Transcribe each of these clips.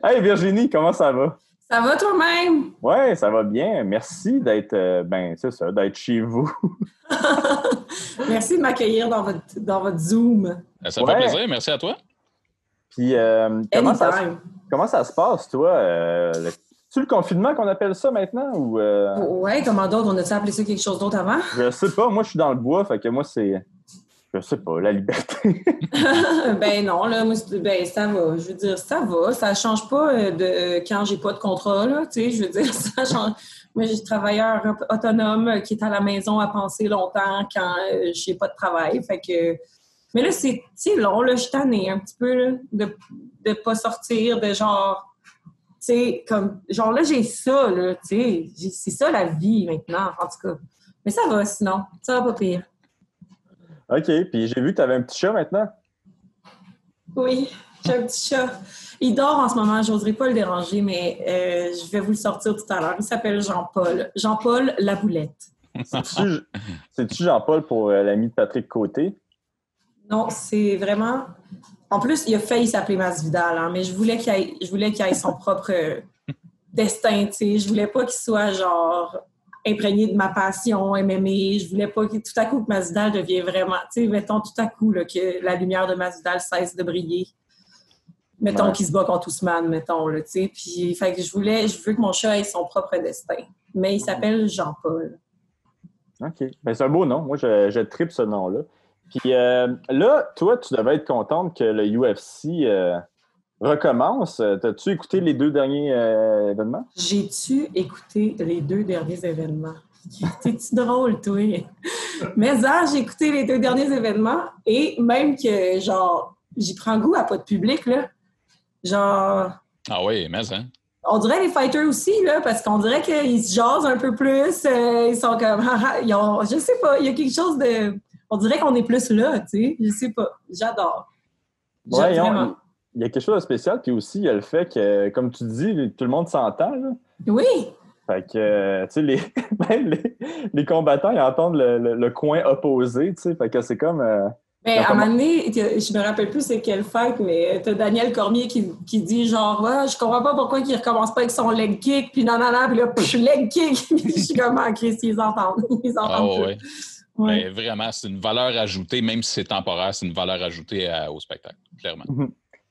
Hey Virginie, comment ça va? Ça va toi-même? Ouais, ça va bien. Merci d'être euh, ben, c'est ça, d'être chez vous. Merci de m'accueillir dans votre, dans votre Zoom. Ça me fait plaisir, merci à toi. Puis euh, comment, ça, comment ça se passe, toi? Euh, le- le confinement qu'on appelle ça maintenant? Ou euh, Ouais, comment d'autre? On a-tu appelé ça quelque chose d'autre avant? je sais pas, moi je suis dans le bois, fait que moi c'est. Je sais pas, la liberté. ben non, là, moi, ben, ça va. Je veux dire, ça va. Ça change pas euh, de euh, quand j'ai pas de contrat, là. Tu sais, je veux dire, ça change. Moi, j'ai travailleur autonome euh, qui est à la maison à penser longtemps quand j'ai pas de travail. Fait que. Mais là, c'est long, là. Je suis tannée un petit peu, là, de, de pas sortir, de genre. Tu sais, comme. Genre, là, j'ai ça, là. Tu sais, c'est ça la vie maintenant, en tout cas. Mais ça va, sinon. Ça va pas pire. OK, puis j'ai vu que tu avais un petit chat maintenant. Oui, j'ai un petit chat. Il dort en ce moment, j'oserais pas le déranger, mais euh, je vais vous le sortir tout à l'heure. Il s'appelle Jean-Paul. Jean-Paul la boulette. C'est-tu Jean-Paul pour euh, l'ami de Patrick Côté? Non, c'est vraiment. En plus, il a failli s'appeler Masvidal, hein, mais je voulais qu'il je qu'il ait son propre euh, destin, tu sais. Je voulais pas qu'il soit genre imprégné de ma passion MMA. Je voulais pas que tout à coup que Masvidal devienne vraiment, tu sais, mettons tout à coup là, que la lumière de Masvidal cesse de briller. Mettons Ouais. qu'il se bat contre Ousmane, mettons, là, tu sais. Puis, fait que je voulais, je veux que mon chat ait son propre destin. Mais il s'appelle Jean-Paul. OK. Ben, c'est un beau nom. Moi, je, je tripe ce nom-là. Puis euh, là, toi, tu devais être contente que le UFC euh, recommence. Euh, T'as-tu écouté les deux derniers euh, événements? J'ai-tu écouté les deux derniers événements? C'est-tu drôle, toi? Mais ça, j'ai écouté les deux derniers événements et même que, genre, j'y prends goût à pas de public, là. Genre, Ah oui, mais hein? on dirait les fighters aussi, là, parce qu'on dirait qu'ils se jasent un peu plus. euh, ils sont comme, haha, ils ont, je sais pas, il y a quelque chose de. On dirait qu'on est plus là, tu sais. Je sais pas. J'adore. Ouais, on- il y a quelque chose de spécial. Puis aussi, il y a le fait que, comme tu dis, tout le monde s'entend. Oui, Fait que, euh, tu sais, les, même les, les combattants, ils entendent le, le- le coin opposé, tu sais. Fait que c'est comme... euh, Mais à un moment donné, je me rappelle plus c'est quelle fête, mais t'as Daniel Cormier qui, qui dit genre ouais, je comprends pas pourquoi il recommence pas avec son leg kick, puis non, non, non, puis là, pff, leg kick. Je suis comme ah, Chris, ils entendent. Ils Ah entendent tout. ouais. Ouais. Mais vraiment, c'est une valeur ajoutée, même si c'est temporaire, c'est une valeur ajoutée à- au spectacle, clairement.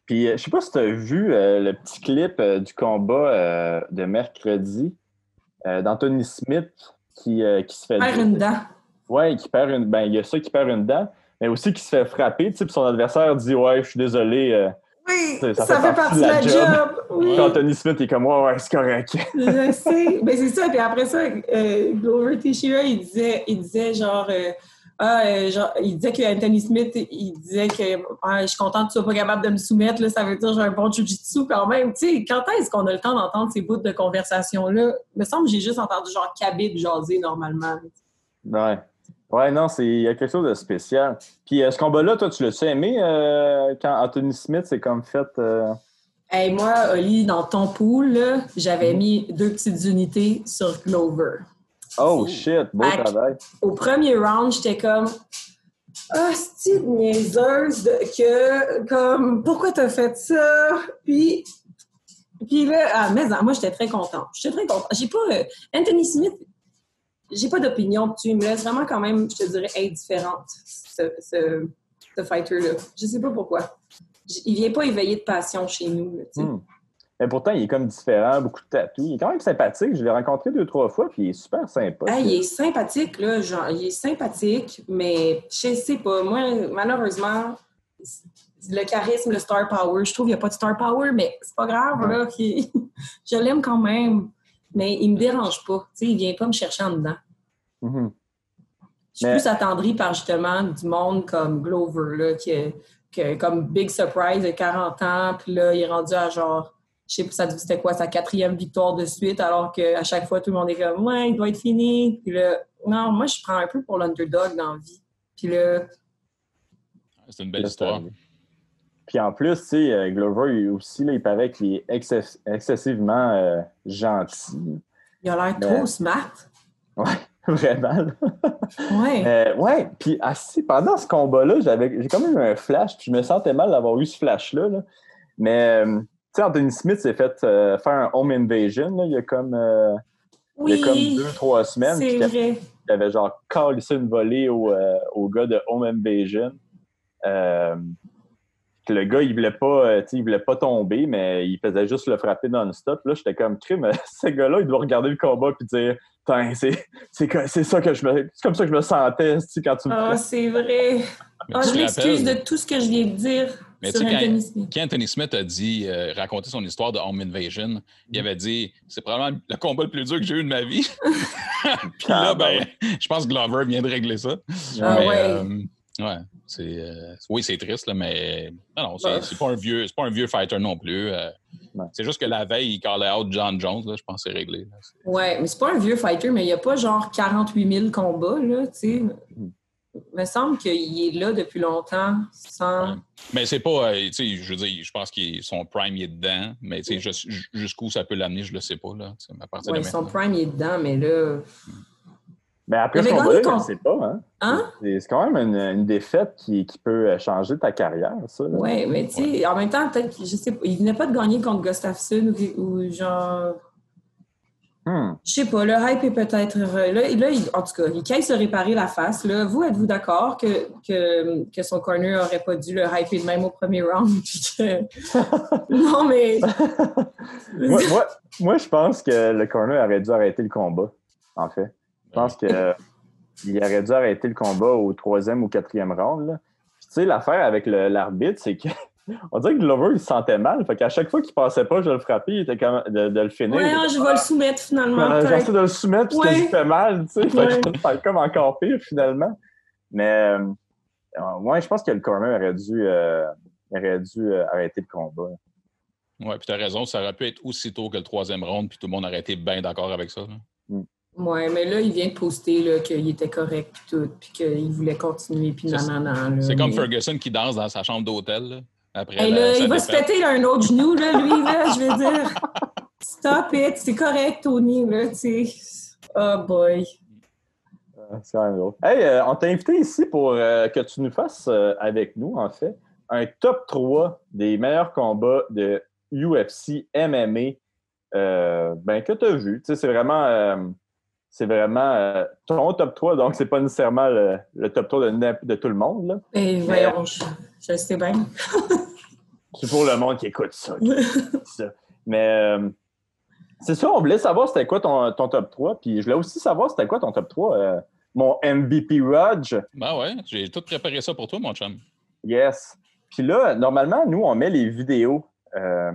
Puis, euh, je sais pas si tu as vu euh, le petit clip euh, du combat euh, de mercredi d'Anthony Smith qui, qui se fait... Faire une dent. Ouais, qui perd une... Ben, il y a ça qui perd une dent, mais aussi qui se fait frapper, puis son adversaire dit « Ouais, je suis désolé. Oui, Ça- fait, partie de la job. Oui, Puis Anthony Smith est comme « Ouais, ouais, c'est correct. je sais. Ben, c'est ça. Puis après ça, Glover Teixeira, il disait, il disait genre. Ah, euh, genre, il disait que Anthony Smith, il disait que Ah, je suis contente que tu sois pas capable de me soumettre, là, ça veut dire que j'ai un bon jujitsu quand même. Tu sais, quand est-ce qu'on a le temps d'entendre ces bouts de conversation-là? Il me semble que j'ai juste entendu genre Khabib jaser normalement. » Ouais. Ouais, non, c'est il y a quelque chose de spécial. Puis euh, ce combat-là, toi, tu l'as-tu aimé euh, quand Anthony Smith s'est comme fait... Hey, moi, Oli, dans ton pool, j'avais Mhm. mis deux petites unités sur Glover. Oh shit, beau travail. au premier round, j'étais comme Ah, c'est niaiseuse de, que comme pourquoi t'as fait ça? Puis puis là, ah, mais moi j'étais très contente. J'étais très contente. J'ai pas euh, Anthony Smith, j'ai pas d'opinion dessus. Il me laisse vraiment quand même, je te dirais, indifférente, ce, ce, ce fighter-là. Je sais pas pourquoi. Il vient pas éveiller de passion chez nous. là, tu sais. Hmm. Mais pourtant, il est comme différent, beaucoup de tatous. Il est quand même sympathique. Je l'ai rencontré deux, trois fois, puis il est super sympa. Ah, il est sympathique, là, genre, il est sympathique, mais je sais pas, moi, malheureusement, le charisme, le star power, je trouve qu'il n'y a pas de star power, mais c'est pas grave, là, je l'aime quand même, mais il me dérange pas, tu sais, il vient pas me chercher en dedans. Mhm. Je suis Mais- plus attendrie par, justement, du monde comme Glover, là, qui est- que, comme Big Surprise, de 40 ans, puis là, il est rendu à genre, je sais pas, ça c'était quoi, sa quatrième victoire de suite, alors qu'à chaque fois, tout le monde est comme, ouais, il doit être fini. Puis là, non, moi, je prends un peu pour l'underdog dans la vie. Puis là, C'est une belle histoire. Puis en plus, tu sais, euh, Glover, il, aussi, là, il paraît qu'il est excess- excessivement euh, gentil. il a l'air trop smart. Ouais, vraiment. Ouais. Euh, ouais, puis assis, pendant ce combat-là, j'avais, j'ai quand même eu un flash, puis je me sentais mal d'avoir eu ce flash-là. là. Mais, euh, sais, Anthony Smith s'est fait euh, faire un home invasion, là, il y a comme, euh, il y a comme deux, trois semaines. c'est vrai. il avait genre calissé une volée au, euh, au gars de home invasion. Euh, le gars, il voulait pas, euh, tu sais, il voulait pas tomber, mais il faisait juste le frapper non-stop. Là, j'étais comme crime. Ce gars-là, il doit regarder le combat puis dire c'est, c'est, que- c'est ça que je me. C'est comme ça que je me sentais tu sais, quand tu me Ah, c'est vrai. Ah, tu je m'excuse de tout ce que je viens de dire Mais tu sais, quand- Anthony Smith. Quand Anthony Smith a dit, euh, raconté son histoire de Home Invasion, il avait dit c'est probablement le combat le plus dur que j'ai eu de ma vie. Puis là, Ah, ben, je pense que Glover vient de régler ça. Ah Mais, ouais. euh, ouais, c'est, euh, oui, c'est triste, là, mais non, non, c'est, c'est pas un vieux, c'est pas un vieux fighter non plus. euh, Ouais. C'est juste que la veille, il callait out John Jones. Là, je pense que c'est réglé. là. C'est- Ouais, mais c'est pas un vieux fighter, mais il n'y a pas genre 48 000 combats, là, tu sais. Hmm. Me semble qu'il est là depuis longtemps sans. Mais c'est pas, euh, tu sais, je veux dire, je pense que son prime il est dedans, mais tu sais, jus- jusqu'où ça peut l'amener, je le sais pas. Là, à partir Ouais, de son maintenant. prime il est dedans, mais là. Mais après Il ce combat-là, je contre- sais pas. Hein? Hein? C'est, quand même une, une défaite qui, qui peut changer ta carrière, ça. Ouais, mais tu sais, en même temps, peut-être, je sais pas, il venait pas de gagner contre Gustafsson ou, ou genre. Hmm. Je sais pas, le hype est peut-être. Là, là il- en tout cas, il caille se réparer la face. Là. Vous, êtes-vous d'accord que, que, que son corner aurait pas dû le hyper de même au premier round? que- non, mais. moi, moi, moi, je pense que le corner aurait dû arrêter le combat, en fait. Je pense que il aurait dû arrêter le combat au troisième ou quatrième round. là. Puis, Tu sais, l'affaire avec l'arbitre, c'est que on dirait que Glover, il se sentait mal. Fait qu'à chaque fois qu'il passait pas, je le frappais, il était comme de, de le finir. Ouais, il hein, je vais le soumettre finalement. J'essaie de le soumettre, puis Ouais. fait mal, tu sais. Fait Ouais. que ça comme encore pire, finalement. Mais, euh, euh, ouais, je pense que le corner aurait dû, euh, aurait dû euh, arrêter le combat. Ouais, puis tu as raison, ça aurait pu être aussitôt que le troisième round, puis tout le monde aurait été bien d'accord avec ça. là. Ouais, mais là, il vient de poster là, qu'il était correct puis tout, puis qu'il voulait continuer, puis C'est- nanana. là, C'est comme mais- Ferguson qui danse dans sa chambre d'hôtel. Là, Après Hey, la- là, sa il va se péter là, un autre genou, là, lui, là, je veux dire. Stop it, c'est correct, Tony, là, tu sais. Oh boy. Euh, C'est quand même drôle. Hey, euh, on t'a invité ici pour euh, que tu nous fasses euh, avec nous, en fait, un top 3 des meilleurs combats de UFC MMA euh, ben, que tu as vu. Tu sais, c'est vraiment, euh, c'est vraiment euh, ton top 3, donc c'est pas nécessairement le, le top 3 de, tout le monde. là. Et voyons, je, je sais bien. C'est pour le monde qui écoute ça. qui écoute ça. Mais euh, c'est ça, on voulait savoir c'était quoi ton, ton top 3. Puis je voulais aussi savoir c'était quoi ton top 3. euh, mon MVP Rudge. Ben ouais, j'ai tout préparé ça pour toi, mon chum. Yes. Puis là, normalement, nous, on met les vidéos euh,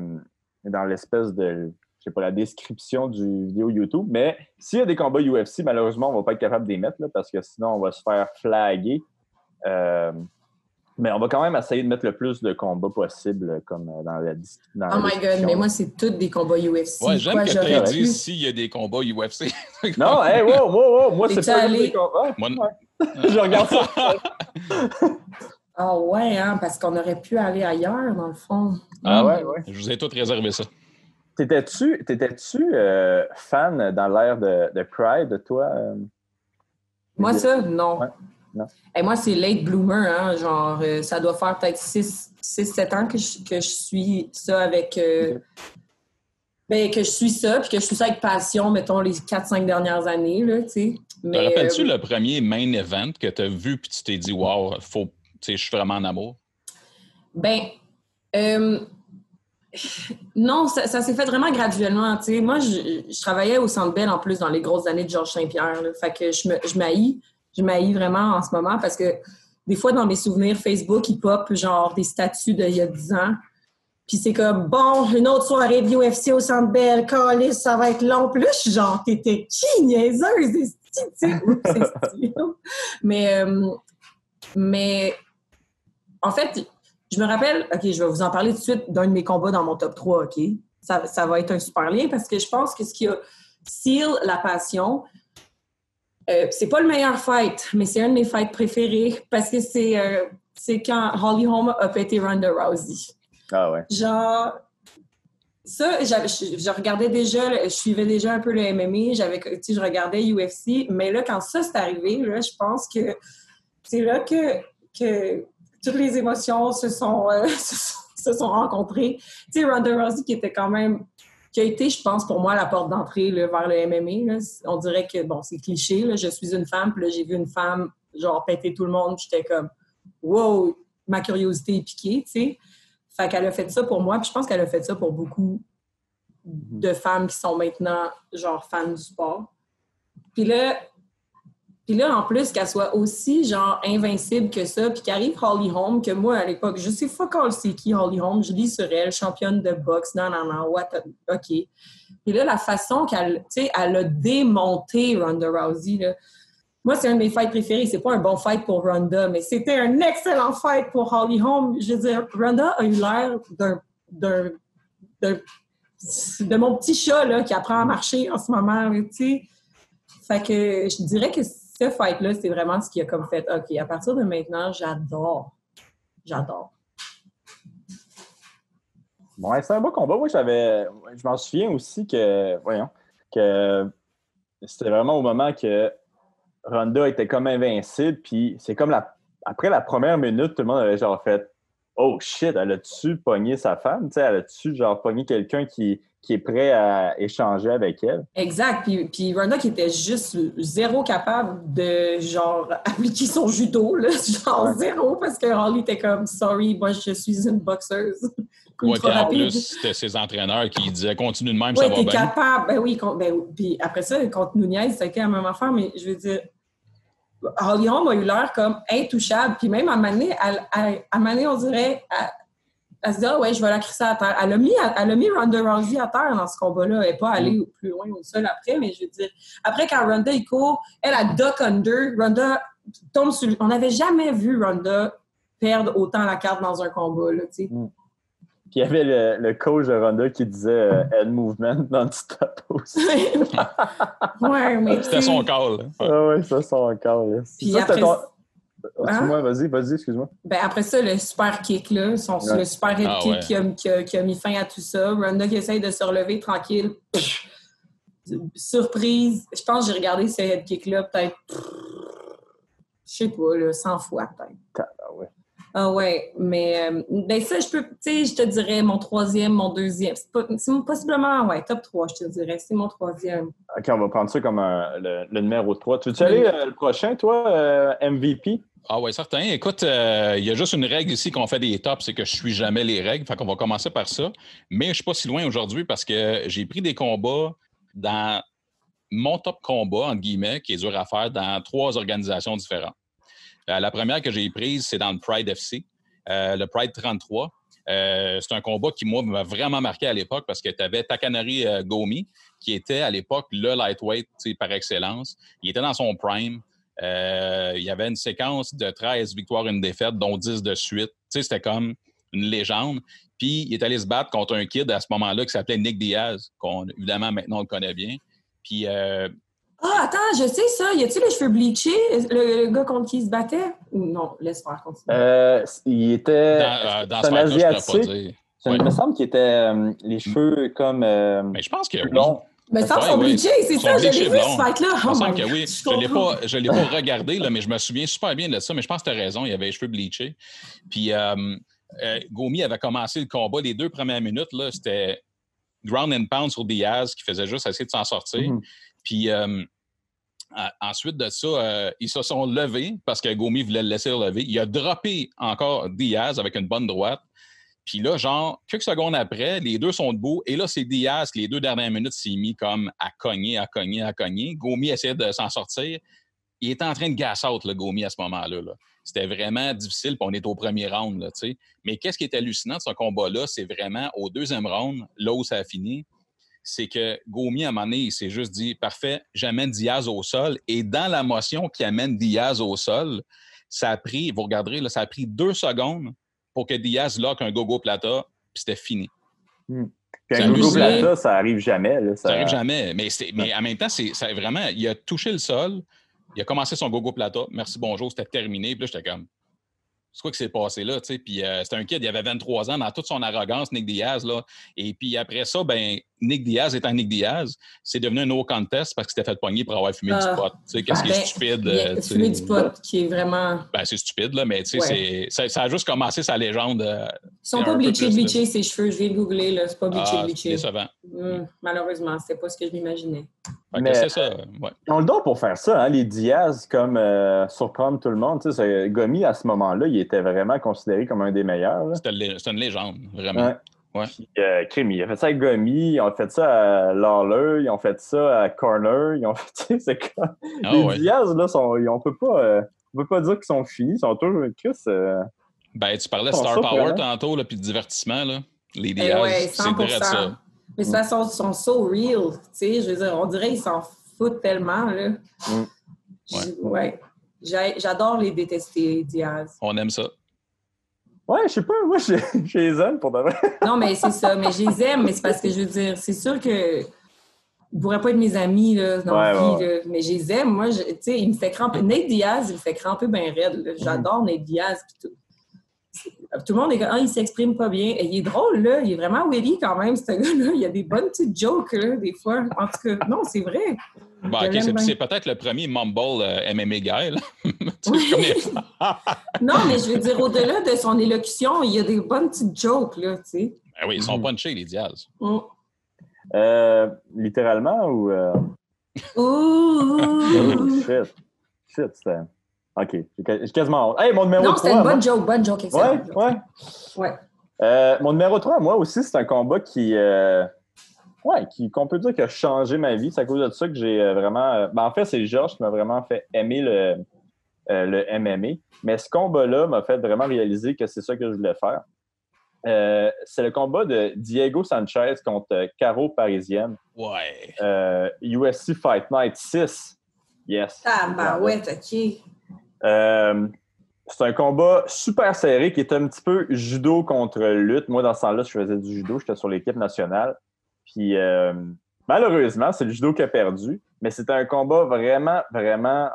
dans l'espèce de, je sais pas, la description du vidéo YouTube. Mais s'il y a des combats UFC, malheureusement, on va pas être capable de les mettre là, parce que sinon, on va se faire flaguer. Euh, mais on va quand même essayer de mettre le plus de combats possible comme euh, dans la, dans la Oh my god, mais moi, c'est tous des combats UFC. Ouais, j'aime que tu aies dit s'il y a des combats UFC. Non, hey, wow, wow, wow, moi, c'est pas allé? des combats. Moi, Ouais. Je regarde ça. Ah ouais, hein, parce qu'on aurait pu aller ailleurs, dans le fond. Ah ouais, ouais. Je vous ai tout réservé ça. T'étais-tu t'étais-tu, euh, fan dans l'ère de, de Pride, toi? euh? Moi, ça, non. Ouais, non. Et moi, c'est late bloomer, hein, genre, euh, ça doit faire peut-être 6-7 ans que je, que je suis ça avec... euh, ben, que je suis ça, puis que je suis ça avec passion, mettons, les 4-5 dernières années, là, tu sais. Te rappelles-tu euh, le premier main event que tu as vu puis tu t'es dit, wow, faut, tu sais, je suis vraiment en amour? Ben, euh, non, ça, s'est fait vraiment graduellement. Tu sais, moi, je, travaillais au Centre Bell en plus dans les grosses années de Georges Saint-Pierre. Fait que je m'haïs, je m'haïs vraiment en ce moment parce que des fois, dans mes souvenirs Facebook, il pop genre des statuts d'il y a 10 ans. Puis c'est comme, bon, une autre soirée de UFC au Centre Bell, calice, ça va être long. Suis genre, t'étais qui, niaiseuse? mais, euh, mais en fait, je me rappelle, OK, je vais vous en parler tout de suite d'un de mes combats dans mon top 3, OK? Ça, ça va être un super lien parce que je pense que ce qui a seal la passion, euh, c'est pas le meilleur fight, mais c'est un de mes fights préférés parce que c'est euh, quand Holly Holm a pété Ronda Rousey. Ah ouais. Genre, ça, je, je regardais déjà, je suivais déjà un peu le MMA, j'avais, tu sais, je regardais UFC, mais là, quand ça s'est arrivé, là, je pense que c'est là que, que toutes les émotions se sont, euh, se sont, se sont rencontrés. Tu sais, Ronda Rousey qui était quand même qui a été, je pense, pour moi, la porte d'entrée vers le MMA. On dirait que, bon, c'est cliché, je suis une femme, puis là, j'ai vu une femme, genre, péter tout le monde, j'étais comme, wow, ma curiosité est piquée, tu sais. Fait qu'elle a fait ça pour moi, puis je pense qu'elle a fait ça pour beaucoup de femmes qui sont maintenant, genre, fans du sport. Puis là, puis là, en plus, qu'elle soit aussi, genre, invincible que ça, puis qu'arrive Holly Holm, que moi, à l'époque, je sais fuck all c'est qui Holly Holm, je lis sur elle, championne de boxe, non, non, non, what, OK. Puis là, la façon qu'elle, tu sais, elle a démonté Ronda Rousey, là, moi, c'est un de mes fights préférés. C'est pas un bon fight pour Ronda, mais c'était un excellent fight pour Holly Holm. Je veux dire, Ronda a eu l'air d'un, d'un, de mon petit chat, là, qui apprend à marcher en ce moment, tu sais. Fait que je dirais que ce fight-là, c'est vraiment ce qui a comme fait, OK, à partir de maintenant, j'adore. J'adore. Bon, c'est un beau combat. Moi, j'avais. Je m'en souviens aussi que. Voyons. Que c'était vraiment au moment que Ronda était comme invincible. Puis c'est comme la. Après la première minute, tout le monde avait genre fait Oh shit, elle a-tu pogné sa femme? sais, elle a-tu genre pogné quelqu'un qui, qui est prêt à échanger avec elle? Exact. Puis, puis Ronda qui était juste zéro capable de, genre, appliquer son judo, là, genre zéro, parce que Holly était comme, sorry, moi, je suis une boxeuse. Ouais, en plus, c'était ses entraîneurs qui disaient continue de même, ça va bien. capable. Ben oui, ben, puis après ça, contre Nunez, ça a été la même affaire, mais je veux dire, Holly Holm a eu l'air comme intouchable. Puis même à Mané, à, Mané, on dirait, elle se dit, ah ouais, je vais la crisser à terre. Elle a mis, elle a mis Ronda Rousey à terre dans ce combat-là. Elle n'est pas allée mm. plus loin au sol après, mais je veux dire, après, quand Ronda, il court, elle a duck under. Ronda tombe sur On n'avait jamais vu Ronda perdre autant la carte dans un combat, là, tu sais. Mm. Puis il y avait le, coach de Ronda qui disait euh, head movement non-stop aussi. ouais, mais. C'était son call. Ah ouais, c'est son call. Puis ça, après... Excuse-moi, hein? vas-y, vas-y, excuse-moi. Ben après ça, le super kick, là, son, le super head ah, kick qui, a, qui, a, mis fin à tout ça. Ronda qui essaye de se relever tranquille. Surprise. Je pense que j'ai regardé ce head kick-là peut-être, je sais pas, là, 100 fois peut-être. Ah ouais. Ah ouais, mais euh, ben ça, je peux, tu sais, je te dirais mon troisième, mon deuxième. C'est possiblement, ouais, top 3, je te dirais. C'est mon troisième. OK, on va prendre ça comme le, numéro 3. Tu veux-tu aller euh, le prochain, toi, euh, MVP? Ah oui, certain. Écoute, euh, il y a juste une règle ici qu'on fait des tops, c'est que je suis jamais les règles. Fait qu'on va commencer par ça. Mais je ne suis pas si loin aujourd'hui parce que j'ai pris des combats dans mon top combat, entre guillemets, qui est dur à faire dans trois organisations différentes. Euh, la première que j'ai prise, c'est dans le Pride FC, euh, le Pride 33. c'est un combat qui, moi, m'a vraiment marqué à l'époque parce que tu avais Takanari Gomi, qui était à l'époque le lightweight par excellence. Il était dans son prime. Euh, il y avait une séquence de 13 victoires, une défaite, dont 10 de suite. C'était comme une légende. Puis il est allé se battre contre un kid à ce moment-là qui s'appelait Nick Diaz, qu'on évidemment maintenant on le connaît bien. Puis. Euh, ah, attends, je sais ça. Y a-tu les cheveux bleachés, le, gars contre qui il se battait? Ou non, laisse faire continuer. Euh, il était. Dans, dans un asiatique. Il me semble qu'il était les cheveux comme. Mais je pense que oui. Mais ça, son bleaché, c'est ça, j'ai vu ce fight-là. Oh que oui. Je ne l'ai pas, regardé, là, mais je me souviens super bien de ça. Mais je pense que tu as raison, il avait les cheveux bleachés. Puis euh, euh, Gomi avait commencé le combat. Les deux premières minutes, c'était ground and pound sur Diaz qui faisait juste essayer de s'en sortir. Mm-hmm. Puis euh, ensuite de ça, ils se sont levés parce que Gomi voulait le laisser lever. Il a droppé encore Diaz avec une bonne droite. Puis là, genre, quelques secondes après, les deux sont debout. Et là, c'est Diaz qui, les deux dernières minutes, s'est mis comme à cogner, à cogner, à cogner. Gomi essayait de s'en sortir. Il était en train de gas out, le Gomi, à ce moment-là. C'était vraiment difficile, puis on est au premier round. Là, Mais qu'est-ce qui est hallucinant de ce combat-là, c'est vraiment au deuxième round, là où ça a fini, c'est que Gomi, à un moment donné, il s'est juste dit Parfait, j'amène Diaz au sol. Et dans la motion qui amène Diaz au sol, ça a pris, vous regarderez, là, ça a pris deux secondes pour que Diaz lock un gogo plata, puis c'était fini. Hmm. un gogo plata, ça arrive jamais. ça... arrive jamais. Mais, mais en même temps, c'est vraiment, il a touché le sol, il a commencé son gogo plata, merci, bonjour, c'était terminé. Puis là, j'étais comme, c'est quoi qui s'est passé là, tu sais? Puis euh, c'était un kid, il avait 23 ans, dans toute son arrogance, Nick Diaz, là. Et puis après ça, ben Nick Diaz étant Nick Diaz, c'est devenu un no contest parce qu'il s'était fait pogner pour avoir fumé du Ah. pot. Tu sais, qu'est-ce qui est Ben, stupide? euh, tu sais. fumé du pot qui est vraiment. Ben, c'est stupide, là, mais tu sais, Ouais. c'est- ça, ça a juste commencé sa légende. euh, Ils sont pas bleachés, bleachés, ses cheveux. Je viens de googler, là. C'est pas bleaché, ah, c'est bleaché. décevant. Hum, malheureusement, c'était pas ce que je m'imaginais. C'est ça, ouais. Ils ont le don pour faire ça, hein, les Diaz, comme euh, surprendre tout le monde. Tu sais, c'est- Gomi, à ce moment-là, il était vraiment considéré comme un des meilleurs. C'était le- c'est une légende, vraiment. Ouais. Ouais. Puis, euh, crime, il a fait ça avec Gomi, ils ont fait ça à Lawler, ils ont fait ça à Corner, ils ont fait, c'est comme... Ah les ouais. Diaz, là, sont, on peut pas... euh, on peut pas dire qu'ils sont finis, ils sont toujours... Chris, euh, Ben, tu parlais de Ils Star ça, Power vraiment. tantôt, là, puis de divertissement, là. Les Eh Diaz, ouais, c'est 100 vrai de ça. Mais de toute façon, ils sont so real. Tu sais, je veux dire, on dirait qu'ils s'en foutent tellement, là. Mm. Ouais. J'adore les détester, Diaz. On aime ça. Ouais, je sais pas, moi, je je les aime pour de vrai. Non, mais c'est ça. Mais je les aime, mais c'est parce que je veux dire, c'est sûr que ils pourraient pas être mes amis là, dans la Ouais, vie. ouais, là. Mais je les aime. Moi, tu sais, il me fait cramper. Nate Diaz, il me fait cramper bien raide. J'adore Nate Diaz. pis tout. Tout le monde est comme, ah, il s'exprime pas bien. Et il est drôle, là. Il est vraiment witty quand même, ce gars-là. Il y a des bonnes petites jokes, là, des fois. En tout cas, non, c'est vrai. Bon, l'aime c'est, peut-être le premier mumble euh, MMA guy, là. Les- Non, mais je veux dire, au-delà de son élocution, il y a des bonnes petites jokes, là, tu sais. Ben oui, ils sont Mhm. punchés, les Diaz. Mm. Euh, littéralement ou... euh, Ouh! Oh, shit. Shit, c'était... OK, j'ai quasiment honte. Hey, mon numéro Non, 3... c'était une bonne joke, bonne joke, Ouais, excellente. ouais. Ouais. Euh, mon numéro 3, moi aussi, c'est un combat qui... euh, Ouais, qui, qu'on peut dire qui a changé ma vie. C'est à cause de ça que j'ai euh, vraiment... euh, ben, en fait, c'est Georges qui m'a vraiment fait aimer le, euh, le MMA. Mais ce combat-là m'a fait vraiment réaliser que c'est ça que je voulais faire. Euh, c'est le combat de Diego Sanchez contre Caro Parisienne. Ouais. Euh, UFC Fight Night 6. Yes. Ah, bah ouais, ok. Euh, c'est un combat super serré qui est un petit peu judo contre lutte. Moi, dans ce temps-là, je faisais du judo, j'étais sur l'équipe nationale. Puis euh, malheureusement, c'est le judo qui a perdu. Mais c'était un combat vraiment, vraiment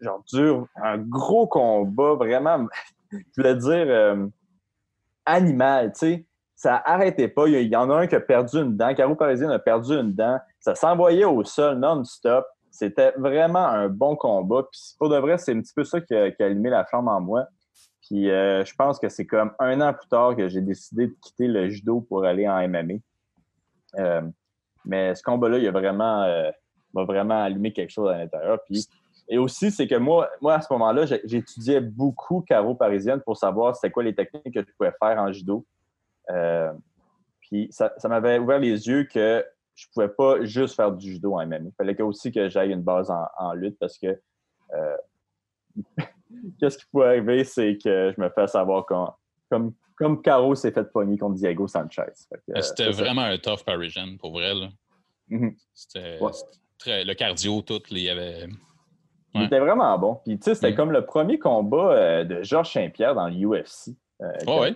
genre dur, un gros combat, vraiment, je voulais dire euh, animal, tu sais. Ça arrêtait pas. Il y, en a un qui a perdu une dent. Caro Parisien a perdu une dent. Ça s'envoyait au sol non-stop. C'était vraiment un bon combat. Puis pour de vrai, c'est un petit peu ça qui a, qui a allumé la flamme en moi. Puis euh, je pense que c'est comme un an plus tard que j'ai décidé de quitter le judo pour aller en MMA. Euh, mais ce combat-là, il a vraiment, euh, m'a vraiment allumé quelque chose à l'intérieur. Puis, et aussi, c'est que moi, moi, à ce moment-là, j'étudiais beaucoup carreau parisienne pour savoir c'était quoi les techniques que je pouvais faire en judo. Euh, puis ça, ça m'avait ouvert les yeux que je pouvais pas juste faire du judo en MMA. Il fallait aussi que j'aille une base en, lutte parce que qu'est-ce qui pouvait arriver, c'est que je me fais savoir quand, comme, comme Caro s'est fait pogner contre Diego Sanchez. Euh, C'était ça. vraiment un tough Parisian, pour vrai. Là. Mhm. C'était, Ouais. le cardio, tout, il y avait. Il Ouais. était vraiment bon. Puis, tu sais, c'était Mm. comme le premier combat euh, de Georges Saint-Pierre dans l'UFC. Euh, Oh, ouais.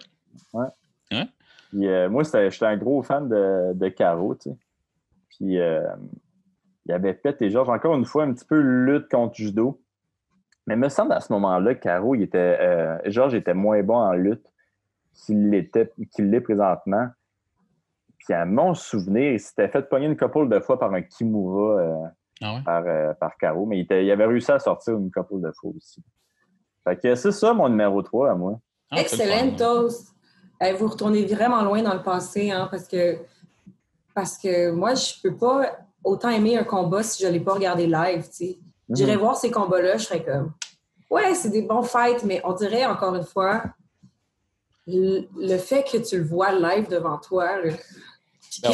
Puis, euh, moi, j'étais un gros fan de, de Caro, tu sais. Puis, euh, il avait pété Georges, encore une fois, un petit peu lutte contre judo. Mais il me semble à ce moment-là, Caro, il était, euh, Georges était moins bon en lutte qu'il l'était, qu'il l'est présentement. Puis, à mon souvenir, il s'était fait pogner une couple de fois par un Kimura euh, Ah ouais? par, euh, par Caro, mais il, était- il avait réussi à sortir une couple de fois aussi. Fait que c'est ça mon numéro 3 à moi. Ah, c'est le fun, Excellent ouais. toast. Eh, vous retournez vraiment loin dans le passé, hein, parce que parce que moi, je peux pas autant aimer un combat si je l'ai pas regardé live, tu sais. J'irais Mhm. voir ces combats-là, je serais comme Ouais, c'est des bons fights, mais on dirait encore une fois le, fait que tu le vois live devant toi. Ben,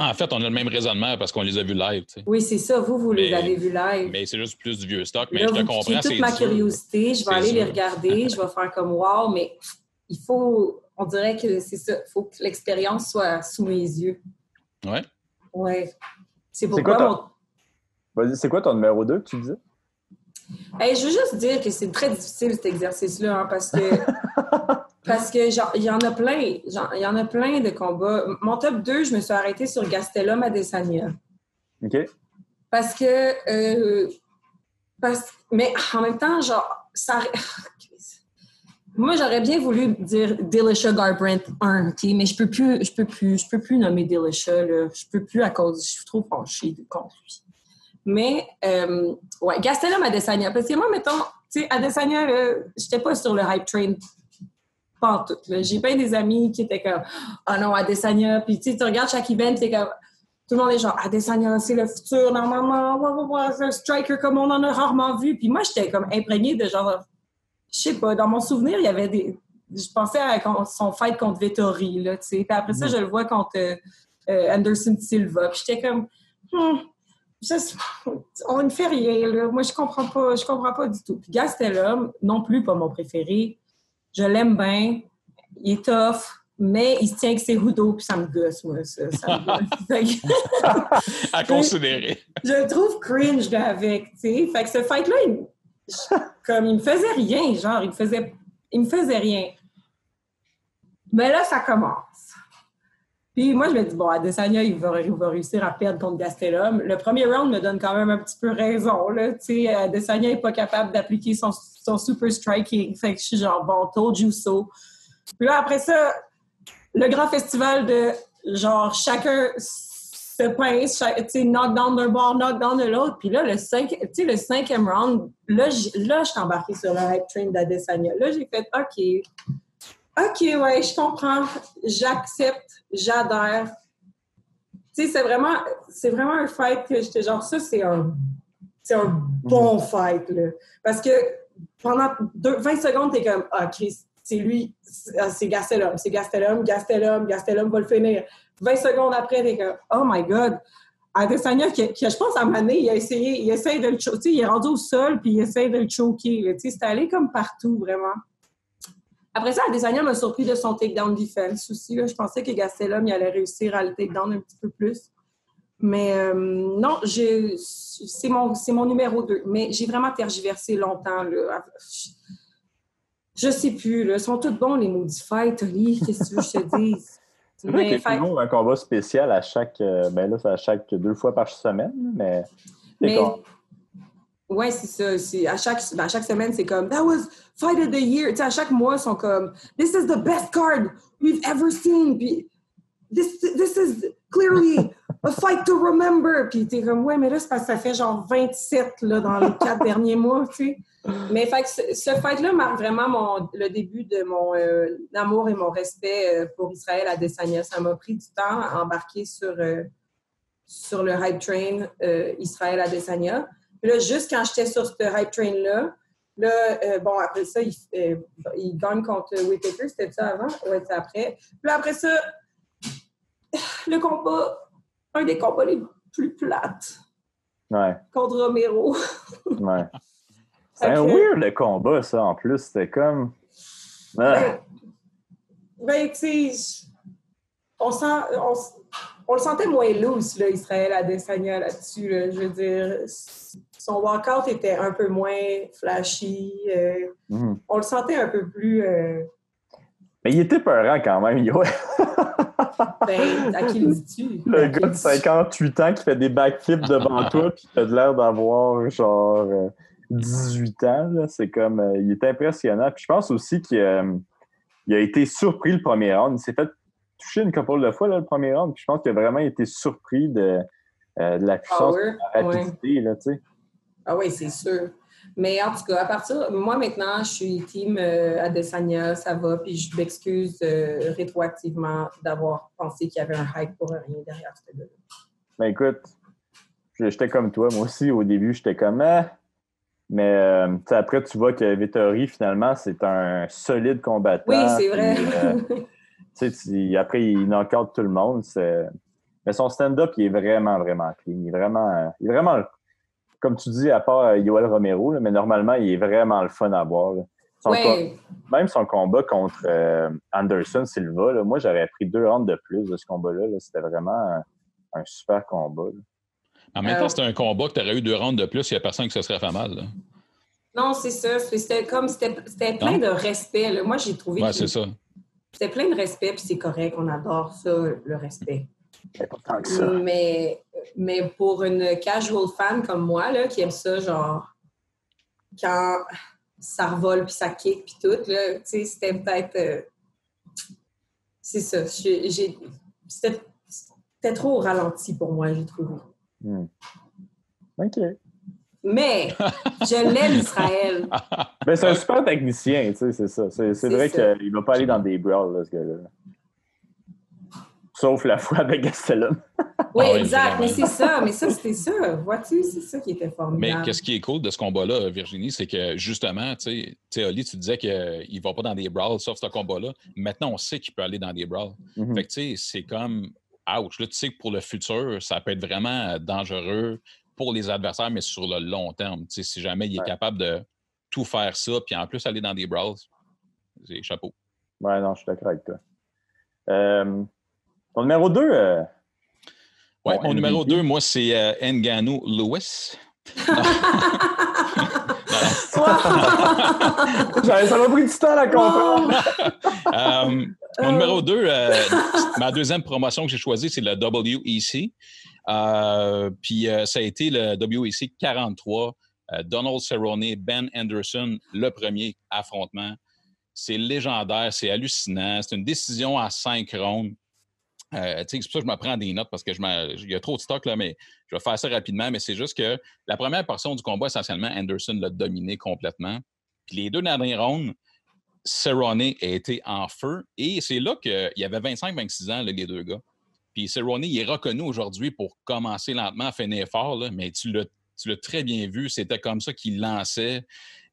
en, en fait, on a le même raisonnement parce qu'on les a vus live. tu sais. Oui, c'est ça, vous, vous les avez vus live. Mais c'est juste plus du vieux stock. Mais Là, je te comprends, c'est toute ma dur. curiosité, je vais C'est aller les regarder, je vais faire comme wow, mais il faut, on dirait que c'est ça, il faut que l'expérience soit sous mes yeux. Ouais. Ouais. C'est quoi pourquoi ta- mon. Vas-y, c'est quoi ton numéro 2 que tu disais? Hey, je veux juste dire que c'est très difficile cet exercice-là, hein, parce que parce que genre, il y en a plein, il y en a plein de combats. Mon top 2, je me suis arrêtée sur Gastelum Adesanya. OK? Parce que euh, parce mais en même temps, genre, ça Moi, j'aurais bien voulu dire Dillashaw Garbrandt 1, OK, mais je peux plus, je peux plus, je peux plus nommer là. Je peux plus à cause, je suis trop fâchée contre lui. Mais, euh, ouais, Gastelum Adesanya. Parce que moi, mettons, tu sais, Adesanya, j'étais pas sur le hype train pas en tout. J'ai bien des amis qui étaient comme « Ah oh non, Adesanya », puis tu sais, tu regardes chaque event, c'est comme tout le monde est genre Adesanya, c'est le futur, normalement, c'est un striker comme on en a rarement vu. Puis moi, j'étais comme imprégnée de genre, je sais pas, dans mon souvenir, il y avait des. Je pensais à son fight contre Vettori, là, tu sais. Puis après ça, mm. je le vois contre euh, euh, Anderson Silva. Puis j'étais comme, hmm, on ne fait rien, là. Moi, je comprends pas, je comprends pas du tout. Puis Gastelum, non plus pas mon préféré. Je l'aime bien. Il est tough mais il se tient avec ses rideaux, puis ça me gosse, moi, ça. à considérer. Je, le trouve cringe avec, tu sais. Fait que ce fight-là, il, comme il me faisait rien, genre, il me faisait, il me faisait rien. Mais là, ça commence. Puis moi, je me dis, bon, Adesanya, il va, réussir à perdre contre Gastelum. Le premier round me donne quand même un petit peu raison, là. Adesanya n'est pas capable d'appliquer son, son, super striking. Fait que je suis genre, bon, told you so. Puis là, après ça, le grand festival de genre chacun se pince, tu sais, knockdown d'un bord, knockdown de l'autre. Puis là, le, le cinquième round, là, là je suis embarquée sur le hype train d'Adesanya. Là, j'ai fait OK. OK, ouais, je comprends. J'accepte, j'adhère. Tu sais, c'est vraiment, c'est vraiment un fight que j'étais genre, ça, c'est un, c'est un bon fight, là. Parce que pendant 20 secondes, t'es comme, ah, Chris, c'est lui, ah, c'est Gastelum, c'est Gastelum, Gastelum, Gastelum va le finir. 20 secondes après, t'es comme, oh my God. Adesanya, qui, qui, je pense, à un il a essayé, il essaie de le choquer, il est rendu au sol, puis il essaie de le choquer. C'est allé comme partout, vraiment. Après ça, Adesanya m'a surpris de son takedown defense aussi. Là. Je pensais que Gastelum, il allait réussir à le takedown un petit peu plus. Mais euh, non, c'est mon, mon numéro 2. Mais j'ai vraiment tergiversé longtemps. Là. Je sais plus, là. Ils sont tous bons, les maudits fights, Oli. Qu'est-ce que tu veux que je te dise? C'est vrai a un combat spécial à chaque, euh, ben là, à chaque deux fois par semaine, mais. mais ouais, c'est ça. À chaque, ben, chaque semaine, c'est comme That was fight of the year. Tu à chaque mois, ils sont comme This is the best card we've ever seen. Puis, this, this is clearly a fight to remember. Puis t'es comme, ouais, mais là, c'est parce que ça fait genre 27 là, dans les quatre derniers mois, tu. Mais fait que ce, fight-là marque vraiment mon, le début de mon euh, amour et mon respect euh, pour Israël à Desania. Ça m'a pris du temps à embarquer sur, euh, sur le hype train Israël à Desania. Puis là, juste quand j'étais sur ce hype train-là, là, bon, après ça, il, il gagne contre Whitaker, c'était ça avant? Ouais, c'est après. Puis après ça, le combat un des combats les plus plates. Ouais. Contre Romero. ouais. C'est un weird le combat, ça, en plus. C'était comme. Ah. Ben, ben tu sais, on, sent, on, le sentait moins loose, là, Israël Adesanya là-dessus. Je veux dire, son walkout était un peu moins flashy. Euh, mm-hmm. On le sentait un peu plus. Euh, Mais il était peurant quand même, Yo. Ben, à qui le dis-tu? Le gars de 58 ans qui fait des backflips devant toi puis qui a l'air d'avoir genre 18 euh, ans. C'est comme. Euh, il est impressionnant. Puis je pense aussi qu'il a été surpris le premier round. Il s'est fait toucher une couple de fois le premier round. Puis je pense qu'il a vraiment été surpris de, la puissance de la rapidité. Là, ah oui, c'est sûr. Mais en tout cas, à partir, moi maintenant, je suis team euh, Adesanya, ça va, puis je m'excuse euh, rétroactivement d'avoir pensé qu'il y avait un hype pour rien derrière ce gars Ben écoute, j'étais comme toi, moi aussi, au début, j'étais comme ah! Mais euh, après, tu vois que Vittori, finalement, c'est un solide combattant. Oui, c'est vrai. tu, après, il knock out tout le monde. Mais son stand-up, il est vraiment, vraiment clean. Il est vraiment, il est vraiment comme tu dis, à part euh, Yoel Romero, mais normalement, il est vraiment le fun à voir. même son combat contre euh, Anderson Silva, moi, j'aurais pris deux rounds de plus de ce combat-là. C'était vraiment un, super combat. En même temps, euh, c'était un combat que tu aurais eu deux rounds de plus, il n'y a personne qui se serait fait mal. Non, c'est ça. C'était comme c'était plein de respect. Moi, j'ai trouvé. Ouais, c'est ça. C'était plein de respect, puis c'est correct, on adore ça, le respect. ça. Mais, mais pour une casual fan comme moi, là, qui aime ça, genre, quand. ça revole, puis ça kick, puis tout. Là, tu sais, c'était peut-être... euh, c'est ça. C'était trop au ralenti pour moi, j'ai trouvé. Hmm. OK. Mais je l'aime, Israël. Ben, c'est un super technicien, tu sais, c'est ça. C'est vrai qu'il va pas aller dans des brawls, là, ce gars-là. Sauf la fois avec Gastelum. Oui, Ah exact. Mais c'est ça. Mais ça, c'était ça. Vois-tu, c'est ça qui était Mais formidable. qu'est-ce qui est cool de ce combat-là, Virginie, c'est que justement, tu sais, tu sais, Oli, tu disais qu'il ne va pas dans des brawls sauf ce combat-là. Maintenant, on sait qu'il peut aller dans des brawls. Mhm. Fait que, tu sais, c'est comme, ouch, là, tu sais que pour le futur, ça peut être vraiment euh, dangereux pour les adversaires, mais sur le long terme. Tu sais, si jamais il est Ouais. capable de tout faire ça, puis en plus aller dans des brawls, c'est chapeau. Ouais, non, je suis d'accord avec toi. Euh, ton numéro 2, euh, Ouais, mon numéro MVP. 2, moi, c'est euh, Ngannou Lewis. ça m'a pris du temps à comprendre. Euh, mon numéro 2, ma deuxième promotion que j'ai choisie, c'est le WEC. Euh, puis euh, ça a été le WEC 43. euh, Donald Cerrone, Ben Anderson, le premier affrontement. C'est légendaire, c'est hallucinant. C'est une décision à cinq rounds. Euh, c'est pour ça que je me prends des notes parce que il y a trop de stock, là, mais je vais faire ça rapidement. Mais c'est juste que la première portion du combat, essentiellement, Anderson l'a dominé complètement. Puis les deux derniers rounds, Cerrone a été en feu. Et c'est là qu'il y avait 25-26 ans, là, les deux gars. Puis Cerrone, il est reconnu aujourd'hui pour commencer lentement à finir fort, là, mais tu l'as tu l'as très bien vu, c'était comme ça qu'il lançait,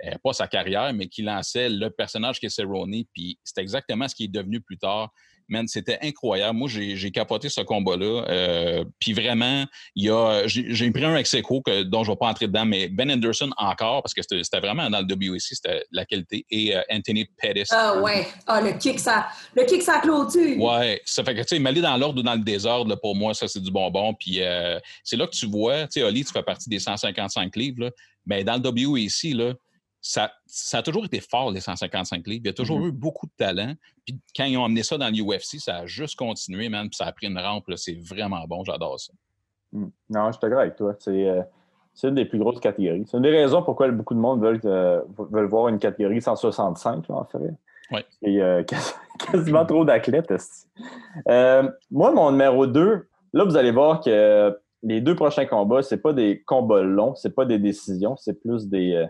euh, pas sa carrière, mais qu'il lançait le personnage qui est Cerrone, puis c'est exactement ce qui est devenu plus tard. Man, c'était incroyable. Moi, j'ai capoté ce combat-là. euh, puis vraiment, il y a, j'ai pris un ex aequo que- dont je ne vais pas entrer dedans, mais Ben Anderson encore, parce que c'était c'était vraiment dans le WEC, c'était la qualité, et euh, Anthony Pettis. Ah ouais. Ah, le kick, ça, le kick, ça clôture. Ouais, ça fait que, tu sais, m'aller dans l'ordre ou dans le désordre, là, pour moi, ça, c'est du bonbon. Puis euh, c'est là que tu vois, tu sais, Oli, tu fais partie des 155 livres, là, mais dans le WEC, là, ça, ça a toujours été fort, les 155 livres. Il y a toujours Mhm. eu beaucoup de talent. Puis quand ils ont amené ça dans l'UFC, ça a juste continué, man, puis ça a pris une rampe. C'est vraiment bon, j'adore ça. Hmm. Non, je suis d'accord avec toi. C'est euh, c'est une des plus grosses catégories. C'est une des raisons pourquoi beaucoup de monde veulent, euh, veulent voir une catégorie 165, là, en fait. Ouais. Et euh, quas- quasiment trop d'athlètes. moi, mon numéro 2, là, vous allez voir que les deux prochains combats, c'est pas des combats longs, c'est pas des décisions, c'est plus des.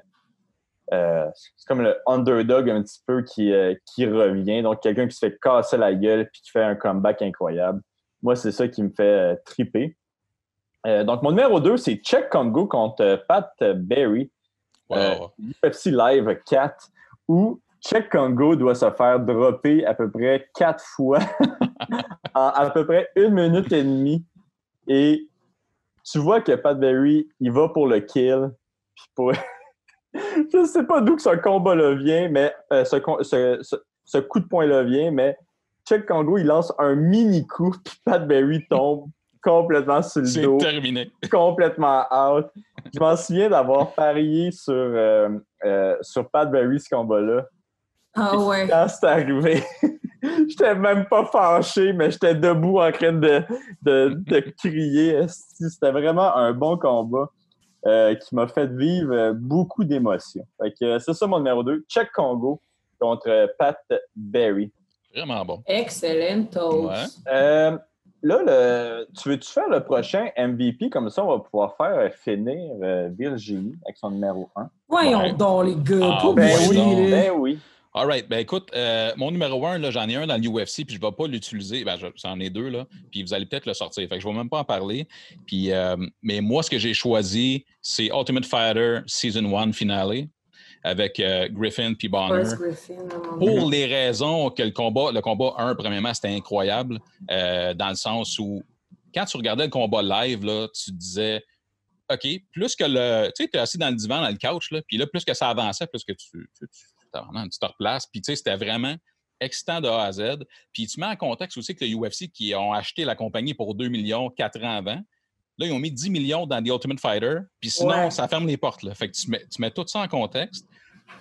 Euh, c'est comme le underdog un petit peu qui, euh, qui revient. Donc, quelqu'un qui se fait casser la gueule puis qui fait un comeback incroyable. Moi, c'est ça qui me fait euh, triper. Donc, mon numéro 2, c'est Check Congo contre Pat Berry, Wow. UFC Live 4, où Check Congo doit se faire dropper à peu près quatre fois en à peu près une minute et demie. Et tu vois que Pat Berry, il va pour le kill. Puis pour... Je ne sais pas d'où que ce combat-là vient, mais euh, ce, con- ce- ce- ce coup de poing-là vient, mais Check Congo, il lance un mini coup, puis Pat Berry tombe complètement sur le c'est dos terminé. complètement out. Je m'en souviens d'avoir parié sur, euh, euh, sur Pat Berry ce combat-là. Ah ouais. Quand c'est arrivé, j'étais même pas fâché, mais j'étais debout en train de, de, de crier. C'était vraiment un bon combat euh, qui m'a fait vivre euh, beaucoup d'émotions. Fait que, euh, C'est ça mon numéro 2. Check Congo contre Pat Berry. Vraiment bon. Excellent toast. Ouais. Euh, là, le, tu veux-tu faire le prochain MVP? Comme ça, on va pouvoir faire euh, finir euh, Virginie avec son numéro 1. Voyons Ouais. donc, les gars. Ah, Ben Ouais, oui, ben oui. All right. Ben écoute, euh, mon numéro un, j'en ai un dans l'UFC, puis je ne vais pas l'utiliser. Ben, je- j'en ai deux, là. Puis vous allez peut-être le sortir. Fait que je ne vais même pas en parler. Puis, euh, mais moi, ce que j'ai choisi, c'est Ultimate Fighter Season 1 Finale avec euh, Griffin puis Bonner. Griffin, Pour les raisons que le combat, le combat 1, premièrement, c'était incroyable, dans le sens où quand tu regardais le combat live, là, tu disais OK, plus que le. Tu sais, tu es assis dans le divan, dans le couch, là, puis là, plus que ça avançait, plus que tu, tu, tu, tu- tu te replaces. Puis, tu sais, c'était vraiment excitant de A à Z. Puis, tu mets en contexte aussi que le UFC, qui ont acheté la compagnie pour 2 millions 4 ans avant, là, ils ont mis 10 millions dans The Ultimate Fighter. Puis, sinon, Ouais. ça ferme les portes. Là. Fait que tu mets, tu mets tout ça en contexte.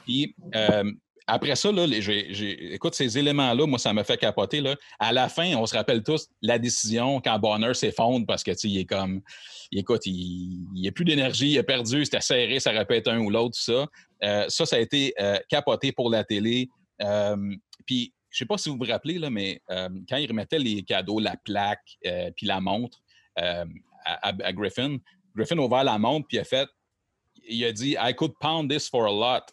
Puis, euh, après ça, là, écoute, ces éléments-là, moi, ça m'a fait capoter. Là. À la fin, on se rappelle tous la décision quand Bonner s'effondre parce que, il est comme, écoute, il n'y a plus d'énergie, il a perdu, c'était serré, ça répète un ou l'autre, tout ça. Euh, ça, ça a été euh, capoté pour la télé. Euh, puis, je ne sais pas si vous vous rappelez, là, mais quand il remettait les cadeaux, la plaque, puis la montre à, Griffin, Griffin a ouvert la montre, puis il a fait, il a dit, I could pound this for a lot.